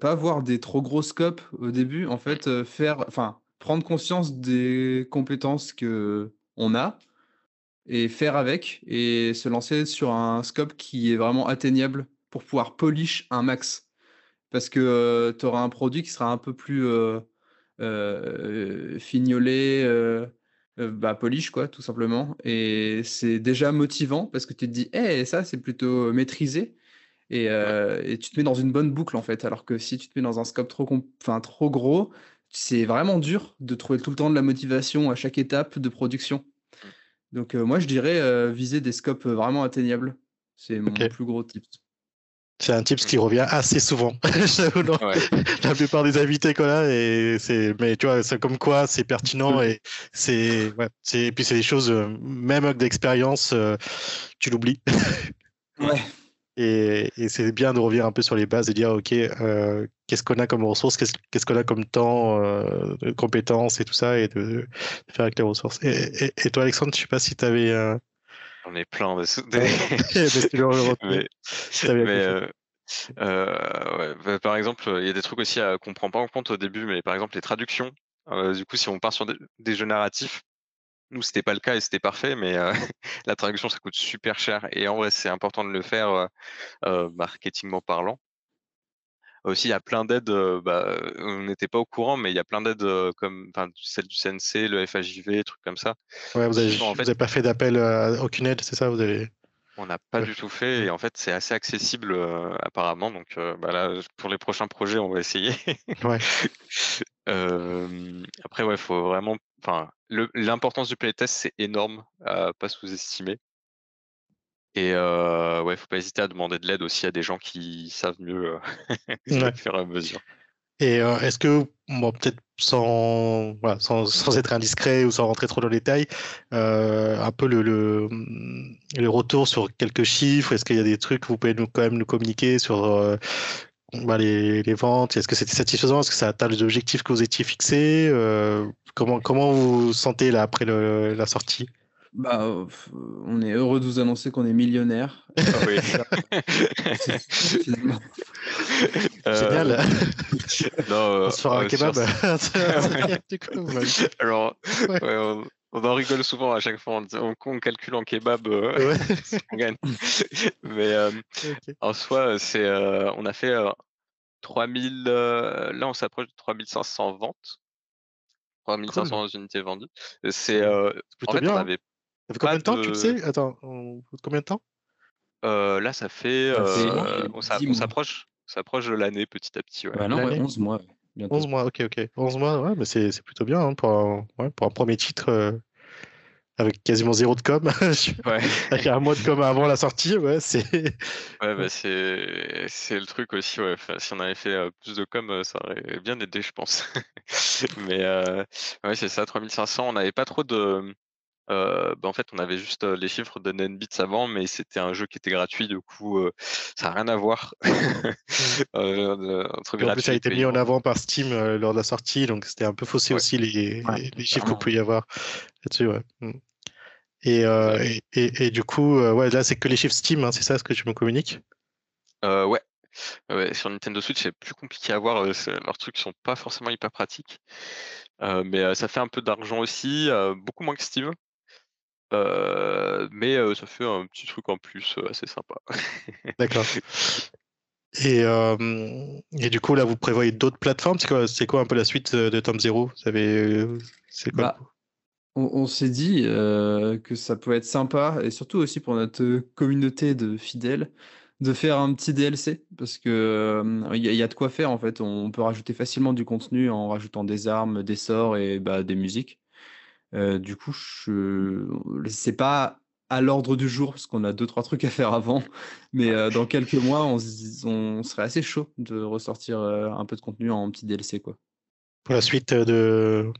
pas avoir des trop gros scopes au début. En fait, faire, enfin, prendre conscience des compétences que on a et faire avec et se lancer sur un scope qui est vraiment atteignable pour pouvoir polish un max. Parce que tu auras un produit qui sera un peu plus fignolé, bah, polish, quoi, tout simplement. Et c'est déjà motivant parce que tu te dis, hé, ça, c'est plutôt maîtrisé. Et, tu te mets dans une bonne boucle, en fait. Alors que si tu te mets dans un scope trop, enfin, trop gros, c'est vraiment dur de trouver tout le temps de la motivation à chaque étape de production. Mmh. Donc, moi, je dirais viser des scopes vraiment atteignables. C'est mon plus gros tip. C'est un tips qui revient assez souvent. La plupart des invités qu'on a, et c'est, mais tu vois, c'est comme quoi c'est pertinent et c'est, ouais, c'est, puis c'est des choses, euh, même avec d'expérience, euh, tu l'oublies. ouais. Et, et c'est bien de revenir un peu sur les bases et dire, OK, euh, qu'est-ce qu'on a comme ressources, qu'est-ce, qu'on a comme temps, de compétences et tout ça, et de, faire avec les ressources. Et, et, toi, Alexandre, je sais pas si tu avais on est plein de. euh, euh, bah, par exemple, il y a des trucs aussi qu'on prend pas en compte au début, mais par exemple les traductions. Euh, du coup, si on part sur des, jeux narratifs, nous c'était pas le cas et c'était parfait, mais la traduction ça coûte super cher et en vrai c'est important de le faire marketingment parlant. Aussi, il y a plein d'aides, bah, on n'était pas au courant, mais il y a plein d'aides comme celle du CNC, le FAJV, trucs comme ça. Ouais, vous n'avez pas fait d'appel à aucune aide, c'est ça vous avez... On n'a pas du tout fait et en fait c'est assez accessible apparemment donc bah là pour les prochains projets on va essayer. Ouais. après, ouais, faut vraiment. Enfin, l'importance du playtest, c'est énorme à pas sous-estimer. Et euh, ouais, faut pas hésiter à demander de l'aide aussi à des gens qui savent mieux euh, faire à mesure. Et euh, est-ce que, bon, peut-être sans, voilà, sans, sans, être indiscret ou sans rentrer trop dans les détails, euh, un peu le, le, le, retour sur quelques chiffres, est-ce qu'il y a des trucs que vous pouvez nous, quand même nous communiquer sur euh, bah, les, les, ventes Est-ce que c'était satisfaisant? Est-ce que ça atteint les objectifs que vous étiez fixés? Euh, comment, comment vous vous sentez là après le, la sortie? Bah, on est heureux de vous annoncer qu'on est millionnaire. Ah oui. Génial. on se fera un kebab. Alors, on, en rigole souvent à chaque fois. On, on calcule en kebab euh, on gagne. Mais euh, en soi, c'est, euh, on a fait 3000. là, on s'approche de 3500 ventes. 3500 unités vendues. C'est plutôt bien. Hein. Ça fait combien de temps, tu le sais? Attends, combien de temps? Là, ça fait. Euh, on s'approche de l'année petit à petit. Ouais. Bah non, 11 mois. 11 mois, ok, ok. 11 mois, ouais, mais c'est plutôt bien hein, pour, un, ouais, pour un premier titre euh, avec quasiment zéro de com. ouais. avec un mois de com avant la sortie, ouais, c'est. Ouais, bah, c'est le truc aussi. Ouais. si on avait fait euh, plus de com, ça aurait bien aidé, je pense. mais ouais, c'est ça, 3500. On n'avait pas trop de bah, en fait, on avait juste les chiffres de Nenbits avant, mais c'était un jeu qui était gratuit, du coup, ça n'a rien à voir. euh, entre en plus, ça a été mis en avant par Steam lors de la sortie, donc c'était un peu faussé aussi les, les, chiffres qu'on pouvait y avoir là-dessus. Ouais. Mmh. Et, et, et, du coup, ouais, là, c'est que les chiffres Steam, hein, c'est ça ce que tu me communiques? Ouais. ouais. Sur Nintendo Switch, c'est plus compliqué à voir. leurs trucs sont pas forcément hyper pratiques. mais ça fait un peu d'argent aussi, beaucoup moins que Steam. Mais ça fait un petit truc en plus assez sympa. D'accord. Et, et, du coup, là, vous prévoyez d'autres plateformes? C'est quoi, c'est quoi un peu la suite de Tom Zero? Vous savez, c'est quoi? Bah, on, s'est dit que ça peut être sympa, et surtout aussi pour notre communauté de fidèles, de faire un petit DLC, parce que il y, a de quoi faire en fait. On peut rajouter facilement du contenu en rajoutant des armes, des sorts et bah, des musiques. Euh, du coup, je... c'est pas à l'ordre du jour parce qu'on a deux trois trucs à faire avant, mais euh, dans quelques mois, on, on, serait assez chaud de ressortir euh, un peu de contenu en petit DLC quoi. Pour la suite de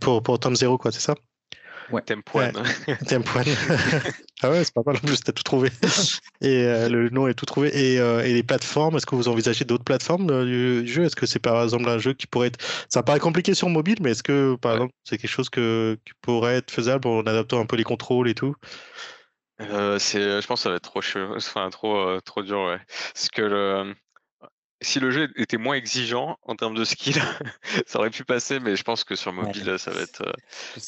pour, pour Tom Zero quoi, c'est ça? Ouais. Tempoine. ah ouais, c'est pas mal en plus, t'as tout trouvé. et euh, le nom est tout trouvé. Et, euh, et les plateformes, est-ce que vous envisagez d'autres plateformes euh, du jeu? Est-ce que c'est par exemple un jeu qui pourrait être. Ça paraît compliqué sur mobile, mais est-ce que par exemple c'est quelque chose que, qui pourrait être faisable en adaptant un peu les contrôles et tout? C'est, je pense que ça va être trop, enfin, trop, trop dur, ouais. Parce que le, si le jeu était moins exigeant en termes de skill, ça aurait pu passer, mais je pense que sur mobile, ça va être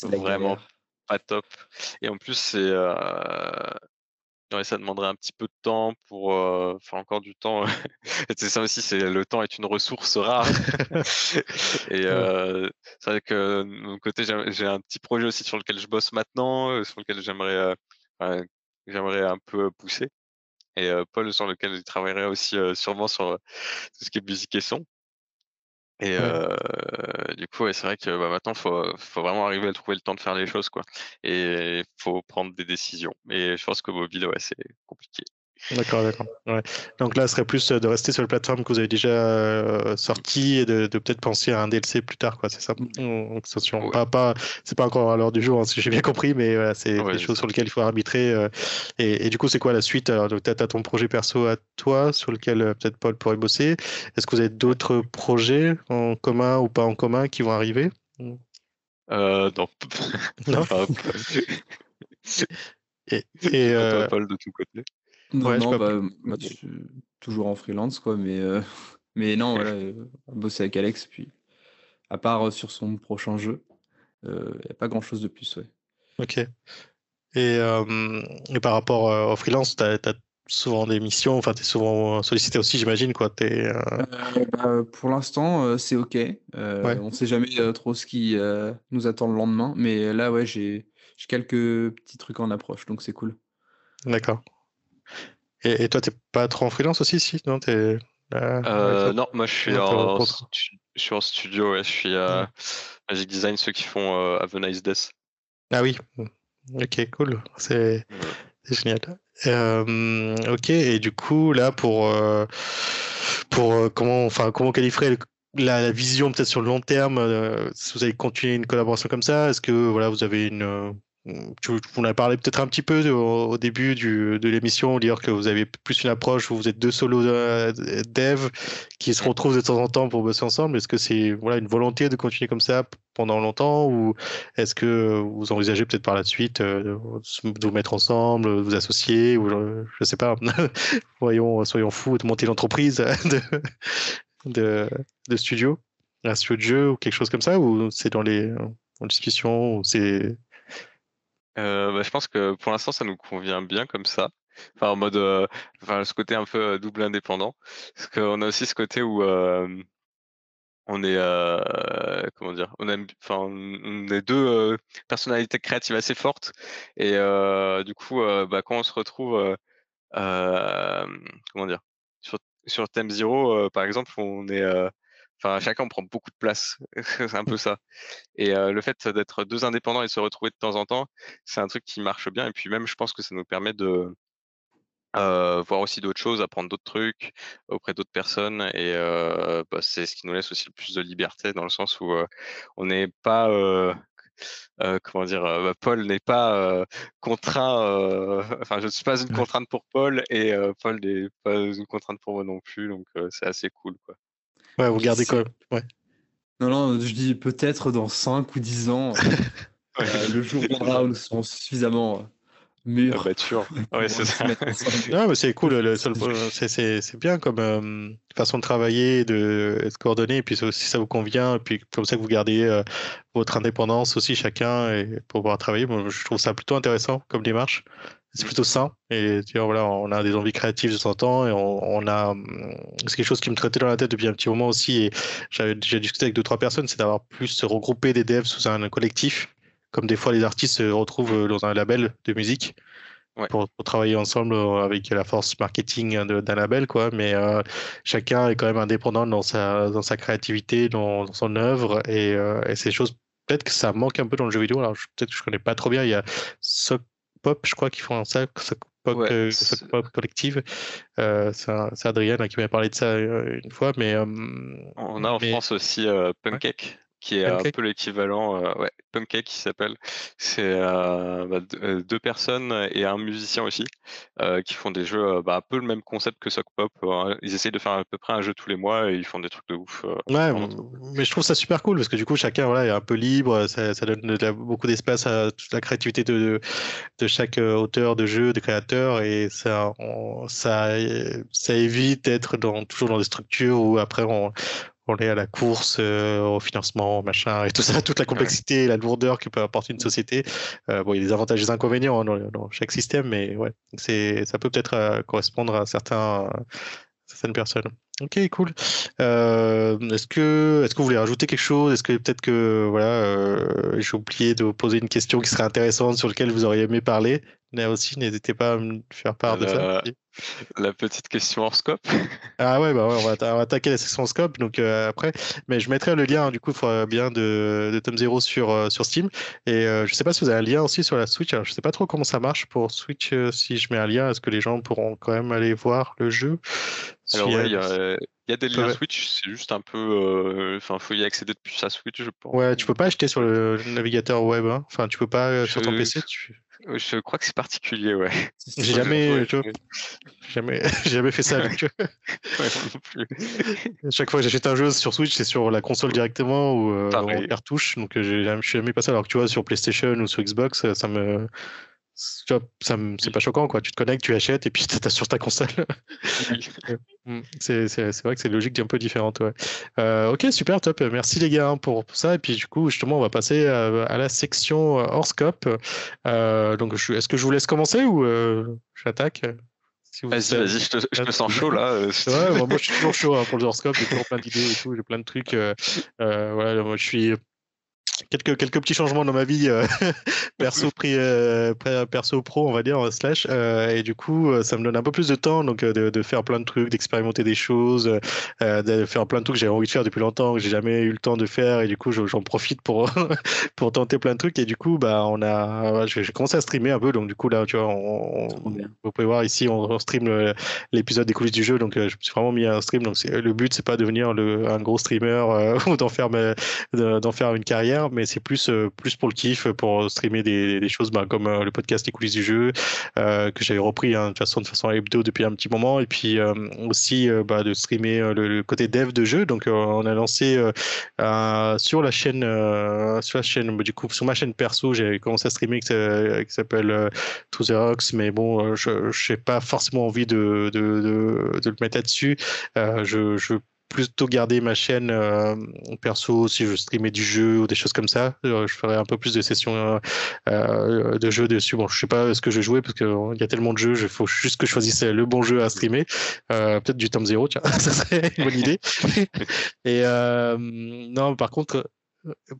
vraiment pas top. Et en plus, c'est euh, ça demanderait un petit peu de temps pour euh, encore du temps. c'est ça aussi, c'est le temps est une ressource rare. et euh, c'est vrai que de mon côté, j'ai un petit projet aussi sur lequel je bosse maintenant, sur lequel j'aimerais j'aimerais un peu pousser. Et Paul, sur lequel il travaillerait aussi sûrement sur tout ce qui est musique et son. Et du coup, c'est vrai que bah, maintenant, il faut, faut, vraiment arriver à trouver le temps de faire les choses. Quoi. Et il faut prendre des décisions. Et je pense qu'au mobile, ouais, c'est compliqué. D'accord, d'accord. Ouais. Donc là, ce serait plus de rester sur la plateforme que vous avez déjà euh, sorti et de, de peut-être penser à un DLC plus tard, quoi. C'est ça? Donc, attention, pas, pas, c'est pas encore à l'heure du jour, hein, si j'ai bien compris, mais voilà, c'est des choses sur lesquelles il faut arbitrer. Euh, et, et, du coup, c'est quoi la suite? Alors, donc, tu as, ton projet perso à toi, sur lequel euh, peut-être Paul pourrait bosser. Est-ce que vous avez d'autres projets en commun ou pas en commun qui vont arriver? Euh, Non. Non? et, et euh... Paul de tout côté. Non, non bah, moi, toujours en freelance, quoi, mais, euh, mais non, voilà, euh, bosser avec Alex, puis à part euh, sur son prochain jeu, il n'y a pas grand chose de plus, ouais. Ok. Et, et par rapport au freelance, tu as, souvent des missions, enfin, tu es souvent sollicité aussi, j'imagine, quoi. Es, bah, pour l'instant, c'est ok. On ne sait jamais trop ce qui nous attend le lendemain, mais là, ouais, j'ai quelques petits trucs en approche, donc c'est cool. D'accord. Et, toi, t'es pas trop en freelance aussi, si Non, t'es Non, moi je suis, en, je suis en studio, ouais, je suis à Magic Design, ceux qui font Have a Nice Death. Ah oui, ok, cool, c'est génial. ok, et du coup, là, pour, pour comment, enfin, comment qualifier la, vision peut-être sur le long terme, si vous allez continuer une collaboration comme ça, est-ce que voilà, vous avez une, tu, vous en avez parlé peut-être un petit peu au, début du, de l'émission, dire que vous avez plus une approche où vous êtes deux solos euh, dev qui se retrouvent de temps en temps pour bosser ensemble. Est-ce que c'est voilà, une volonté de continuer comme ça pendant longtemps ou est-ce que vous envisagez peut-être par la suite euh, de vous mettre ensemble, de vous associer ou je, ne sais pas, voyons, soyons fous, de monter l'entreprise de, de, de, studio, un studio de jeu ou quelque chose comme ça ou c'est dans les en discussion ou c'est euh, bah, je pense que pour l'instant, ça nous convient bien comme ça. Enfin, en mode, euh, enfin, ce côté un peu euh, double indépendant. Parce qu'on a aussi ce côté où on est, comment dire, on aime, enfin, on est deux personnalités créatives assez fortes. Et du coup, bah, quand on se retrouve, comment dire, sur, sur Thème Zero, par exemple, on est Enfin, chacun prend beaucoup de place. c'est un peu ça. Et le fait d'être deux indépendants et de se retrouver de temps en temps, c'est un truc qui marche bien. Et puis même, je pense que ça nous permet de voir aussi d'autres choses, apprendre d'autres trucs auprès d'autres personnes. Et bah, c'est ce qui nous laisse aussi le plus de liberté dans le sens où on n'est pas comment dire, bah, Paul n'est pas contraint, enfin, je ne suis pas une contrainte pour Paul et Paul n'est pas une contrainte pour moi non plus, donc c'est assez cool, quoi. Ouais, vous gardez quoi Ouais. Non, non, je dis peut-être dans 5 ou 10 ans, euh, le jour viendra où nous serons suffisamment mûrs. Ah bah, ouais, c'est ça. mais c'est cool, c'est bien comme euh, façon de travailler, de, se coordonner, et puis si ça vous convient, et puis comme ça que vous gardez euh, votre indépendance aussi chacun et pour pouvoir travailler. Je trouve ça plutôt intéressant comme démarche c'est plutôt sain. Et tu vois, voilà, on a des envies créatives de temps en temps et on, a. C'est quelque chose qui me traitait dans la tête depuis un petit moment aussi. Et j'avais déjà discuté avec deux, trois personnes, c'est d'avoir plus regrouper des devs sous un collectif. Comme des fois, les artistes se retrouvent dans un label de musique. Pour, travailler ensemble avec la force marketing d'un label, quoi. Mais euh, chacun est quand même indépendant dans sa, dans sa créativité, dans, son œuvre, et, euh, et ces choses, peut-être que ça manque un peu dans le jeu vidéo. Alors peut-être que je connais pas trop bien. Il y a Pop, je crois qu'ils font un sac, Pop, euh, Pop collective. Euh, c'est Adrien qui m'a parlé de ça euh, une fois, mais on a en France aussi Punkcake qui est un peu l'équivalent, euh, ouais, Punkcake qui s'appelle. C'est euh, bah, euh, deux personnes et un musicien aussi qui font des jeux, bah, un peu le même concept que Sock Pop. Hein. Ils essayent de faire à peu près un jeu tous les mois et ils font des trucs de ouf. ouais, mais je trouve ça super cool parce que du coup chacun voilà, est un peu libre, ça, donne beaucoup d'espace à toute la créativité de, de chaque auteur de jeu, de créateur et ça, ça, ça évite d'être dans, toujours dans des structures où après on on est à la course, euh, au financement, machin, et tout ça, toute la complexité et la lourdeur que peut apporter une société. Euh, bon, il y a des avantages et des inconvénients hein, dans, chaque système, mais ouais, ça peut peut-être euh, correspondre à certains, certaines personnes. Ok, cool. est-ce que, est-ce que vous voulez rajouter quelque chose? Est-ce que peut-être que voilà, j'ai oublié de vous poser une question qui serait intéressante sur laquelle vous auriez aimé parler? Là aussi, n'hésitez pas à me faire part de ça. La petite question hors scope. Ah ouais, bah ouais, on, va attaquer la section scope donc euh, après. Mais je mettrai le lien du coup bien de, de Tom Zero sur, euh, sur Steam. Et euh, je sais pas si vous avez un lien aussi sur la Switch. Alors je sais pas trop comment ça marche pour Switch. si je mets un lien, est-ce que les gens pourront quand même aller voir le jeu? Alors il y a des liens Switch, c'est juste un peu. Enfin, faut y accéder depuis sa Switch, je pense. Ouais, tu peux pas acheter sur le navigateur web. Hein. Enfin, tu peux pas sur ton PC. Tu... Je crois que c'est particulier, ouais. J'ai jamais, jamais, jamais fait ça avec eux. Chaque fois que j'achète un jeu sur Switch, c'est sur la console directement ou euh, en cartouche. Donc, euh, je suis jamais passé. Alors que tu vois, sur PlayStation ou sur Xbox, ça me, c'est pas choquant, quoi. Tu te connectes, tu achètes et puis tu as sur ta console. Mm. c'est vrai que c'est logique un peu différente, ouais. Euh, ok, super, top. Merci les gars hein, pour, ça. Et puis du coup, justement, on va passer à, la section hors scope. Euh, donc, est-ce que je vous laisse commencer ou euh, j'attaque? Vas-y, vas-y, je, te, me sens chaud là. ouais, moi, je suis toujours chaud hein, pour le horoscope, j'ai toujours plein d'idées et tout, j'ai plein de trucs. voilà, moi je suis quelques, quelques petits changements dans ma vie perso, perso pro, on va dire, slash. et du coup, ça me donne un peu plus de temps donc, de, de faire plein de trucs, d'expérimenter des choses, de faire plein de trucs que j'ai envie de faire depuis longtemps, que j'ai jamais eu le temps de faire. Et du coup, j'en profite pour, pour tenter plein de trucs. Et du coup, bah, on a, j'ai commencé à streamer un peu. Donc, du coup, là, tu vois, on, vous pouvez voir ici, on, stream l'épisode des coulisses du jeu. Donc, je me suis vraiment mis à un stream. Donc, le but, c'est pas de devenir le, un gros streamer ou d'en faire, d'en faire une carrière, mais c'est plus, plus pour le kiff, pour streamer des, choses bah, comme le podcast Les coulisses du jeu, que j'avais repris hein, de, façon, de façon hebdo depuis un petit moment. Et puis aussi bah, de streamer le, côté dev de jeu. Donc, on a lancé sur la chaîne, sur la chaîne, du coup, sur ma chaîne perso, j'ai commencé à streamer qui s'appelle To The mais bon, je n'ai pas forcément envie de, de, de, le mettre là-dessus. je plutôt garder ma chaîne euh, perso si je streamais du jeu ou des choses comme ça. Euh, je ferais un peu plus de sessions euh, de jeux dessus. Bon, je sais pas ce que je vais jouer parce qu'il y a tellement de jeux, il faut juste que je choisisse le bon jeu à streamer. Peut-être du Tom Zero, tiens, ça serait une bonne idée. Et non, par contre,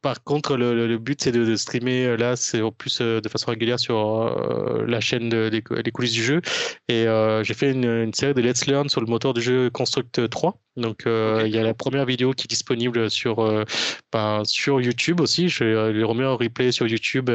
par contre, le, but, c'est de, streamer euh, là, c'est en plus euh, de façon régulière sur euh, la chaîne des coulisses du jeu. Et j'ai fait une, série de Let's Learn sur le moteur du jeu Construct 3. Donc, il y a la première vidéo qui est disponible sur, ben, sur YouTube aussi. Je les remets en replay sur YouTube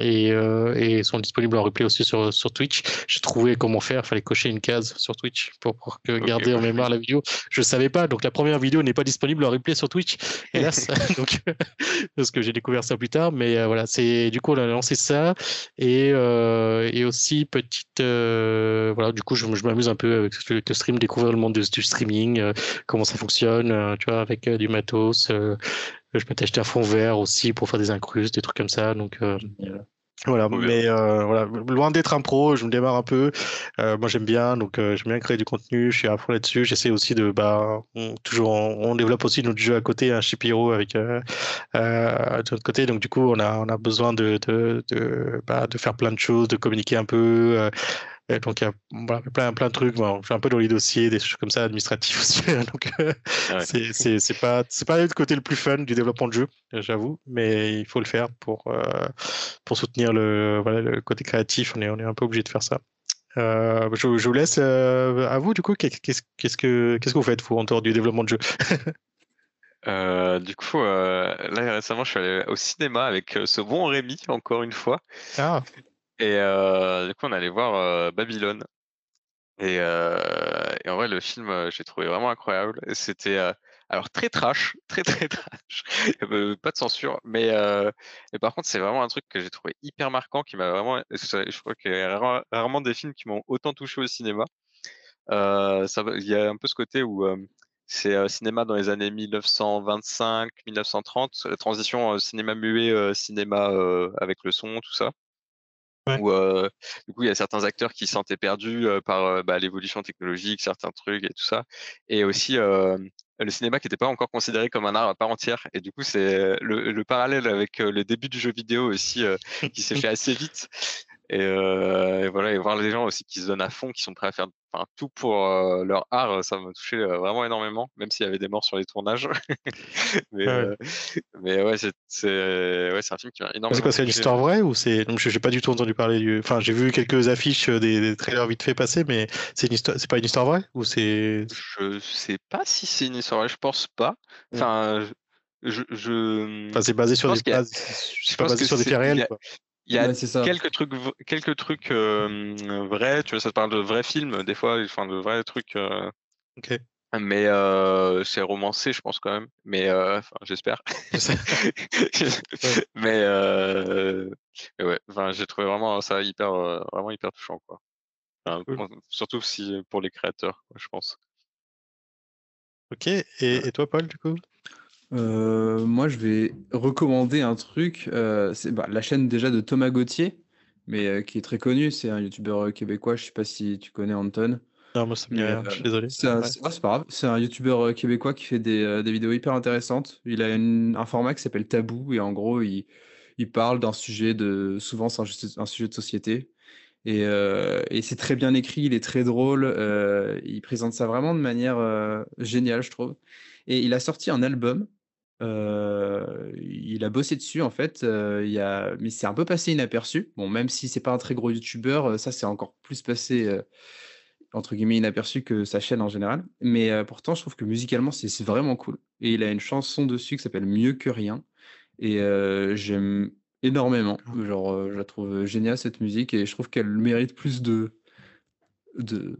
et, et, sont disponibles en replay aussi sur, sur Twitch. J'ai trouvé comment faire. Il fallait cocher une case sur Twitch pour, pour garder en mémoire la vidéo. Je ne savais pas. Donc, la première vidéo n'est pas disponible en replay sur Twitch. Hélas. donc, parce que j'ai découvert ça plus tard. Mais euh, voilà, c'est du coup on a lancé ça et, euh, et aussi petite euh, voilà, du coup je, m'amuse un peu avec le stream, découvrir le monde du, streaming, comment ça fonctionne, tu vois, avec du matos. je m'étais acheté un fond vert aussi pour faire des incrustes, des trucs comme ça. Donc voilà, mais euh, voilà, loin d'être un pro, je me démarre un peu. Euh, moi, j'aime bien, donc euh, j'aime bien créer du contenu. Je suis à fond là-dessus. J'essaie aussi de, bah, on, toujours, on, développe aussi notre jeu à côté, un Shipiro avec euh, euh, de notre côté. Donc du coup, on a, on a besoin de, de, de, bah, de faire plein de choses, de communiquer un peu donc, il y a voilà, plein, plein de trucs. Bon, je suis un peu dans les dossiers, des choses comme ça, administratifs aussi. donc, euh, ah c'est pas, pas le côté le plus fun du développement de jeu, j'avoue, mais il faut le faire pour, euh, pour soutenir le, voilà, le côté créatif. On est, on est un peu obligé de faire ça. Euh, je, je, vous laisse euh, à vous, du coup. Qu'est-ce qu'est-ce que, qu'est-ce que vous faites, vous, en dehors du développement de jeu? Euh, du coup, euh, là récemment, je suis allé au cinéma avec ce bon Rémi, encore une fois. Ah. Et euh, du coup, on allait voir euh, Babylone. Et, euh, et, en vrai, le film, j'ai trouvé vraiment incroyable. C'était alors très trash, très très trash. pas de censure, mais par contre, c'est vraiment un truc que j'ai trouvé hyper marquant, qui m'a vraiment. Je crois qu'il y a rarement des films qui m'ont autant touché au cinéma. il y a un peu ce côté où c'est cinéma dans les années 1925, 1930, la transition cinéma muet, cinéma avec le son, tout ça. Où, du coup, il y a certains acteurs qui se sentaient perdus par bah, l'évolution technologique, certains trucs et tout ça. Et aussi le cinéma qui n'était pas encore considéré comme un art à part entière. Et du coup, c'est le, parallèle avec le début du jeu vidéo aussi qui s'est fait assez vite. Et, et, voilà, et voir les gens aussi qui se donnent à fond, qui sont prêts à faire enfin, tout pour euh, leur art, euh, ça m'a touché euh, vraiment énormément, même s'il y avait des morts sur les tournages. mais, ouais. mais ouais, c'est ouais, un film qui m'a énormément. C'est quoi, c'est une histoire vraie ou c'est Je n'ai pas du tout entendu parler du. Enfin, j'ai vu quelques affiches des, trailers vite fait passer, mais c'est une histoire. C'est pas une histoire vraie ou c'est. Je sais pas si c'est une histoire vraie. Je pense pas. Enfin. Je, je... Enfin, c'est basé sur des, je pense basé sur des faits réels. Il y a quelques trucs, quelques trucs euh, vrais. Tu vois, ça te parle de vrais films, des fois, enfin, de vrais trucs. Euh, ok. Mais euh, c'est romancé, je pense quand même. Mais enfin, j'espère. mais, ouais, enfin, j'ai trouvé vraiment ça hyper, vraiment hyper touchant, quoi. Surtout si pour les créateurs, je pense. Ok. Et, et toi, Paul, du coup? Euh, moi, je vais recommander un truc. Euh, c'est bah, la chaîne déjà de Thomas Gauthier, mais euh, qui est très connu. C'est un youtubeur québécois. Je sais pas si tu connais Anton. Non, moi, ça me dit rien. Je suis désolé. C'est pas grave. C'est un youtubeur québécois qui fait des, des, vidéos hyper intéressantes. Il a un format qui s'appelle Tabou et en gros, il, il parle d'un sujet de. Souvent, c'est un, un, sujet de société. Et, et c'est très bien écrit, il est très drôle. il présente ça vraiment de manière géniale, je trouve. Et il a sorti un album il a bossé dessus en fait, il y a mais c'est un peu passé inaperçu. Bon, même si c'est pas un très gros youtubeur, ça c'est encore plus passé, entre guillemets «inaperçu» que sa chaîne en général. Mais, pourtant je trouve que musicalement c'est vraiment cool et il a une chanson dessus qui s'appelle «Mieux que rien» et j'aime énormément. Genre, je la trouve géniale cette musique et je trouve qu'elle mérite plus de de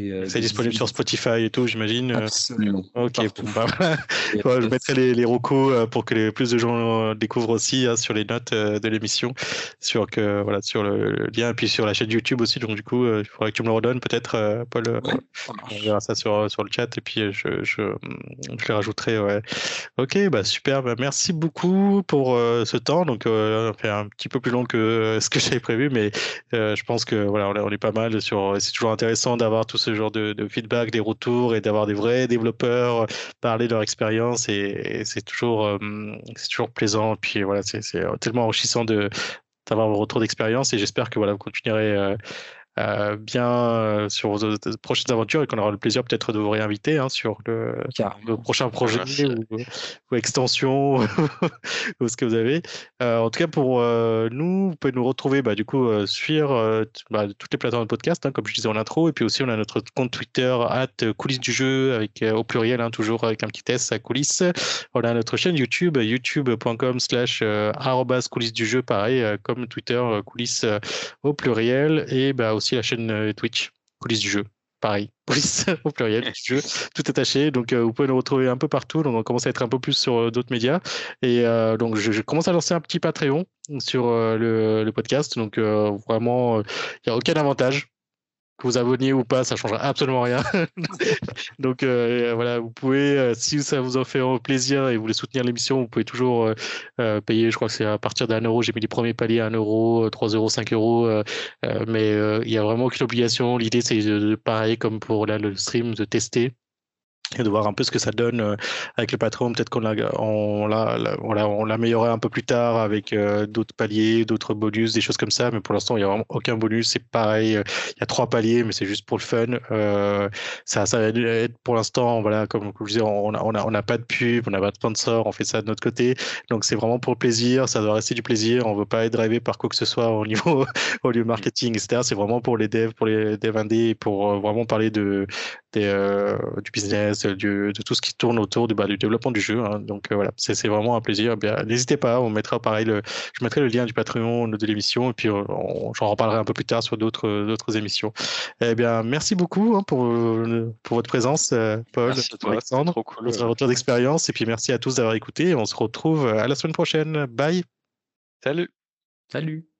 d'écoute euh, c'est disponible sur Spotify et tout, j'imagine. Euh. Absolument. Ok, bah, je mettrai les, les recos euh, pour que les, plus de gens découvrent aussi hein, sur les notes de l'émission, sur que voilà sur le, lien et puis sur la chaîne YouTube aussi. Donc du coup, il faudrait que tu me le redonnes peut-être, Paul. on verra ça sur, sur le chat et puis je, je, je les rajouterai. Ouais. Ok, bah super. Bah, merci beaucoup pour ce temps. Donc on fait un petit peu plus long que ce que j'avais prévu, mais je pense que voilà, on est pas mal sur. C'est toujours intéressant d'avoir tout ce genre de, feedback, des retours et d'avoir des vrais développeurs euh, parler de leur expérience et, c'est toujours, euh, c'est toujours plaisant. Et puis voilà, c'est tellement enrichissant de d'avoir vos retours d'expérience et j'espère que voilà, vous continuerez euh, euh, bien euh, sur vos prochaines aventures et qu'on aura le plaisir peut-être de vous réinviter hein, sur le, le prochain projet ou, ou, extension ou ce que vous avez. Euh, en tout cas, pour nous, vous pouvez nous retrouver bah, du coup sur bah, toutes les plateformes de podcast, hein, comme je disais en intro, et puis aussi on a notre compte Twitter at coulisses du jeu avec au pluriel, hein, toujours avec un petit S à coulisses. On a notre chaîne YouTube, youtube.com slash coulisses du jeu, pareil, comme Twitter, coulisses au pluriel, et bah, aussi la chaîne euh, Twitch, Police du jeu. Pareil, police au pluriel du jeu, tout attaché. Donc, euh, vous pouvez nous retrouver un peu partout. Donc, on commence à être un peu plus sur euh, d'autres médias. Et donc, je, commence à lancer un petit Patreon sur le, le, podcast. Donc, vraiment, il n'y a aucun avantage que vous abonniez ou pas, ça changera absolument rien. Donc euh, voilà, vous pouvez, euh, si ça vous en fait plaisir et vous voulez soutenir l'émission, vous pouvez toujours euh, payer, je crois que c'est à partir d'un euro, j'ai mis les premiers paliers à un euro, 3 euros, 5 euros, mais il n'y a vraiment aucune obligation. L'idée c'est de, pareil comme pour là, le stream, de tester et de voir un peu ce que ça donne euh, avec le patron. Peut-être qu'on l'a, on l'a, on l'améliorera un peu plus tard avec euh, d'autres paliers, d'autres bonus, des choses comme ça. Mais pour l'instant, il n'y a vraiment aucun bonus. C'est pareil. Euh, il y a trois paliers, mais c'est juste pour le fun. ça, ça va être pour l'instant, voilà, comme je disais, on n'a on a, on a pas de pub, on n'a pas de sponsor, on fait ça de notre côté. Donc c'est vraiment pour le plaisir. Ça doit rester du plaisir. On ne veut pas être drivé par quoi que ce soit au niveau, au lieu marketing, etc. C'est vraiment pour les devs, pour les devs indés, pour vraiment parler de, euh, du business, de tout ce qui tourne autour du, bah, du développement du jeu. Hein. Donc euh, voilà, c'est vraiment un plaisir. Eh n'hésitez pas, on mettra pareil, le, je mettrai le lien du Patreon de l'émission et puis euh, j'en reparlerai un peu plus tard sur d'autres émissions. Eh bien, merci beaucoup hein, pour, pour votre présence, Paul, Alexandre, pour votre retour d'expérience et puis merci à tous d'avoir écouté. On se retrouve à la semaine prochaine. Bye. Salut. Salut.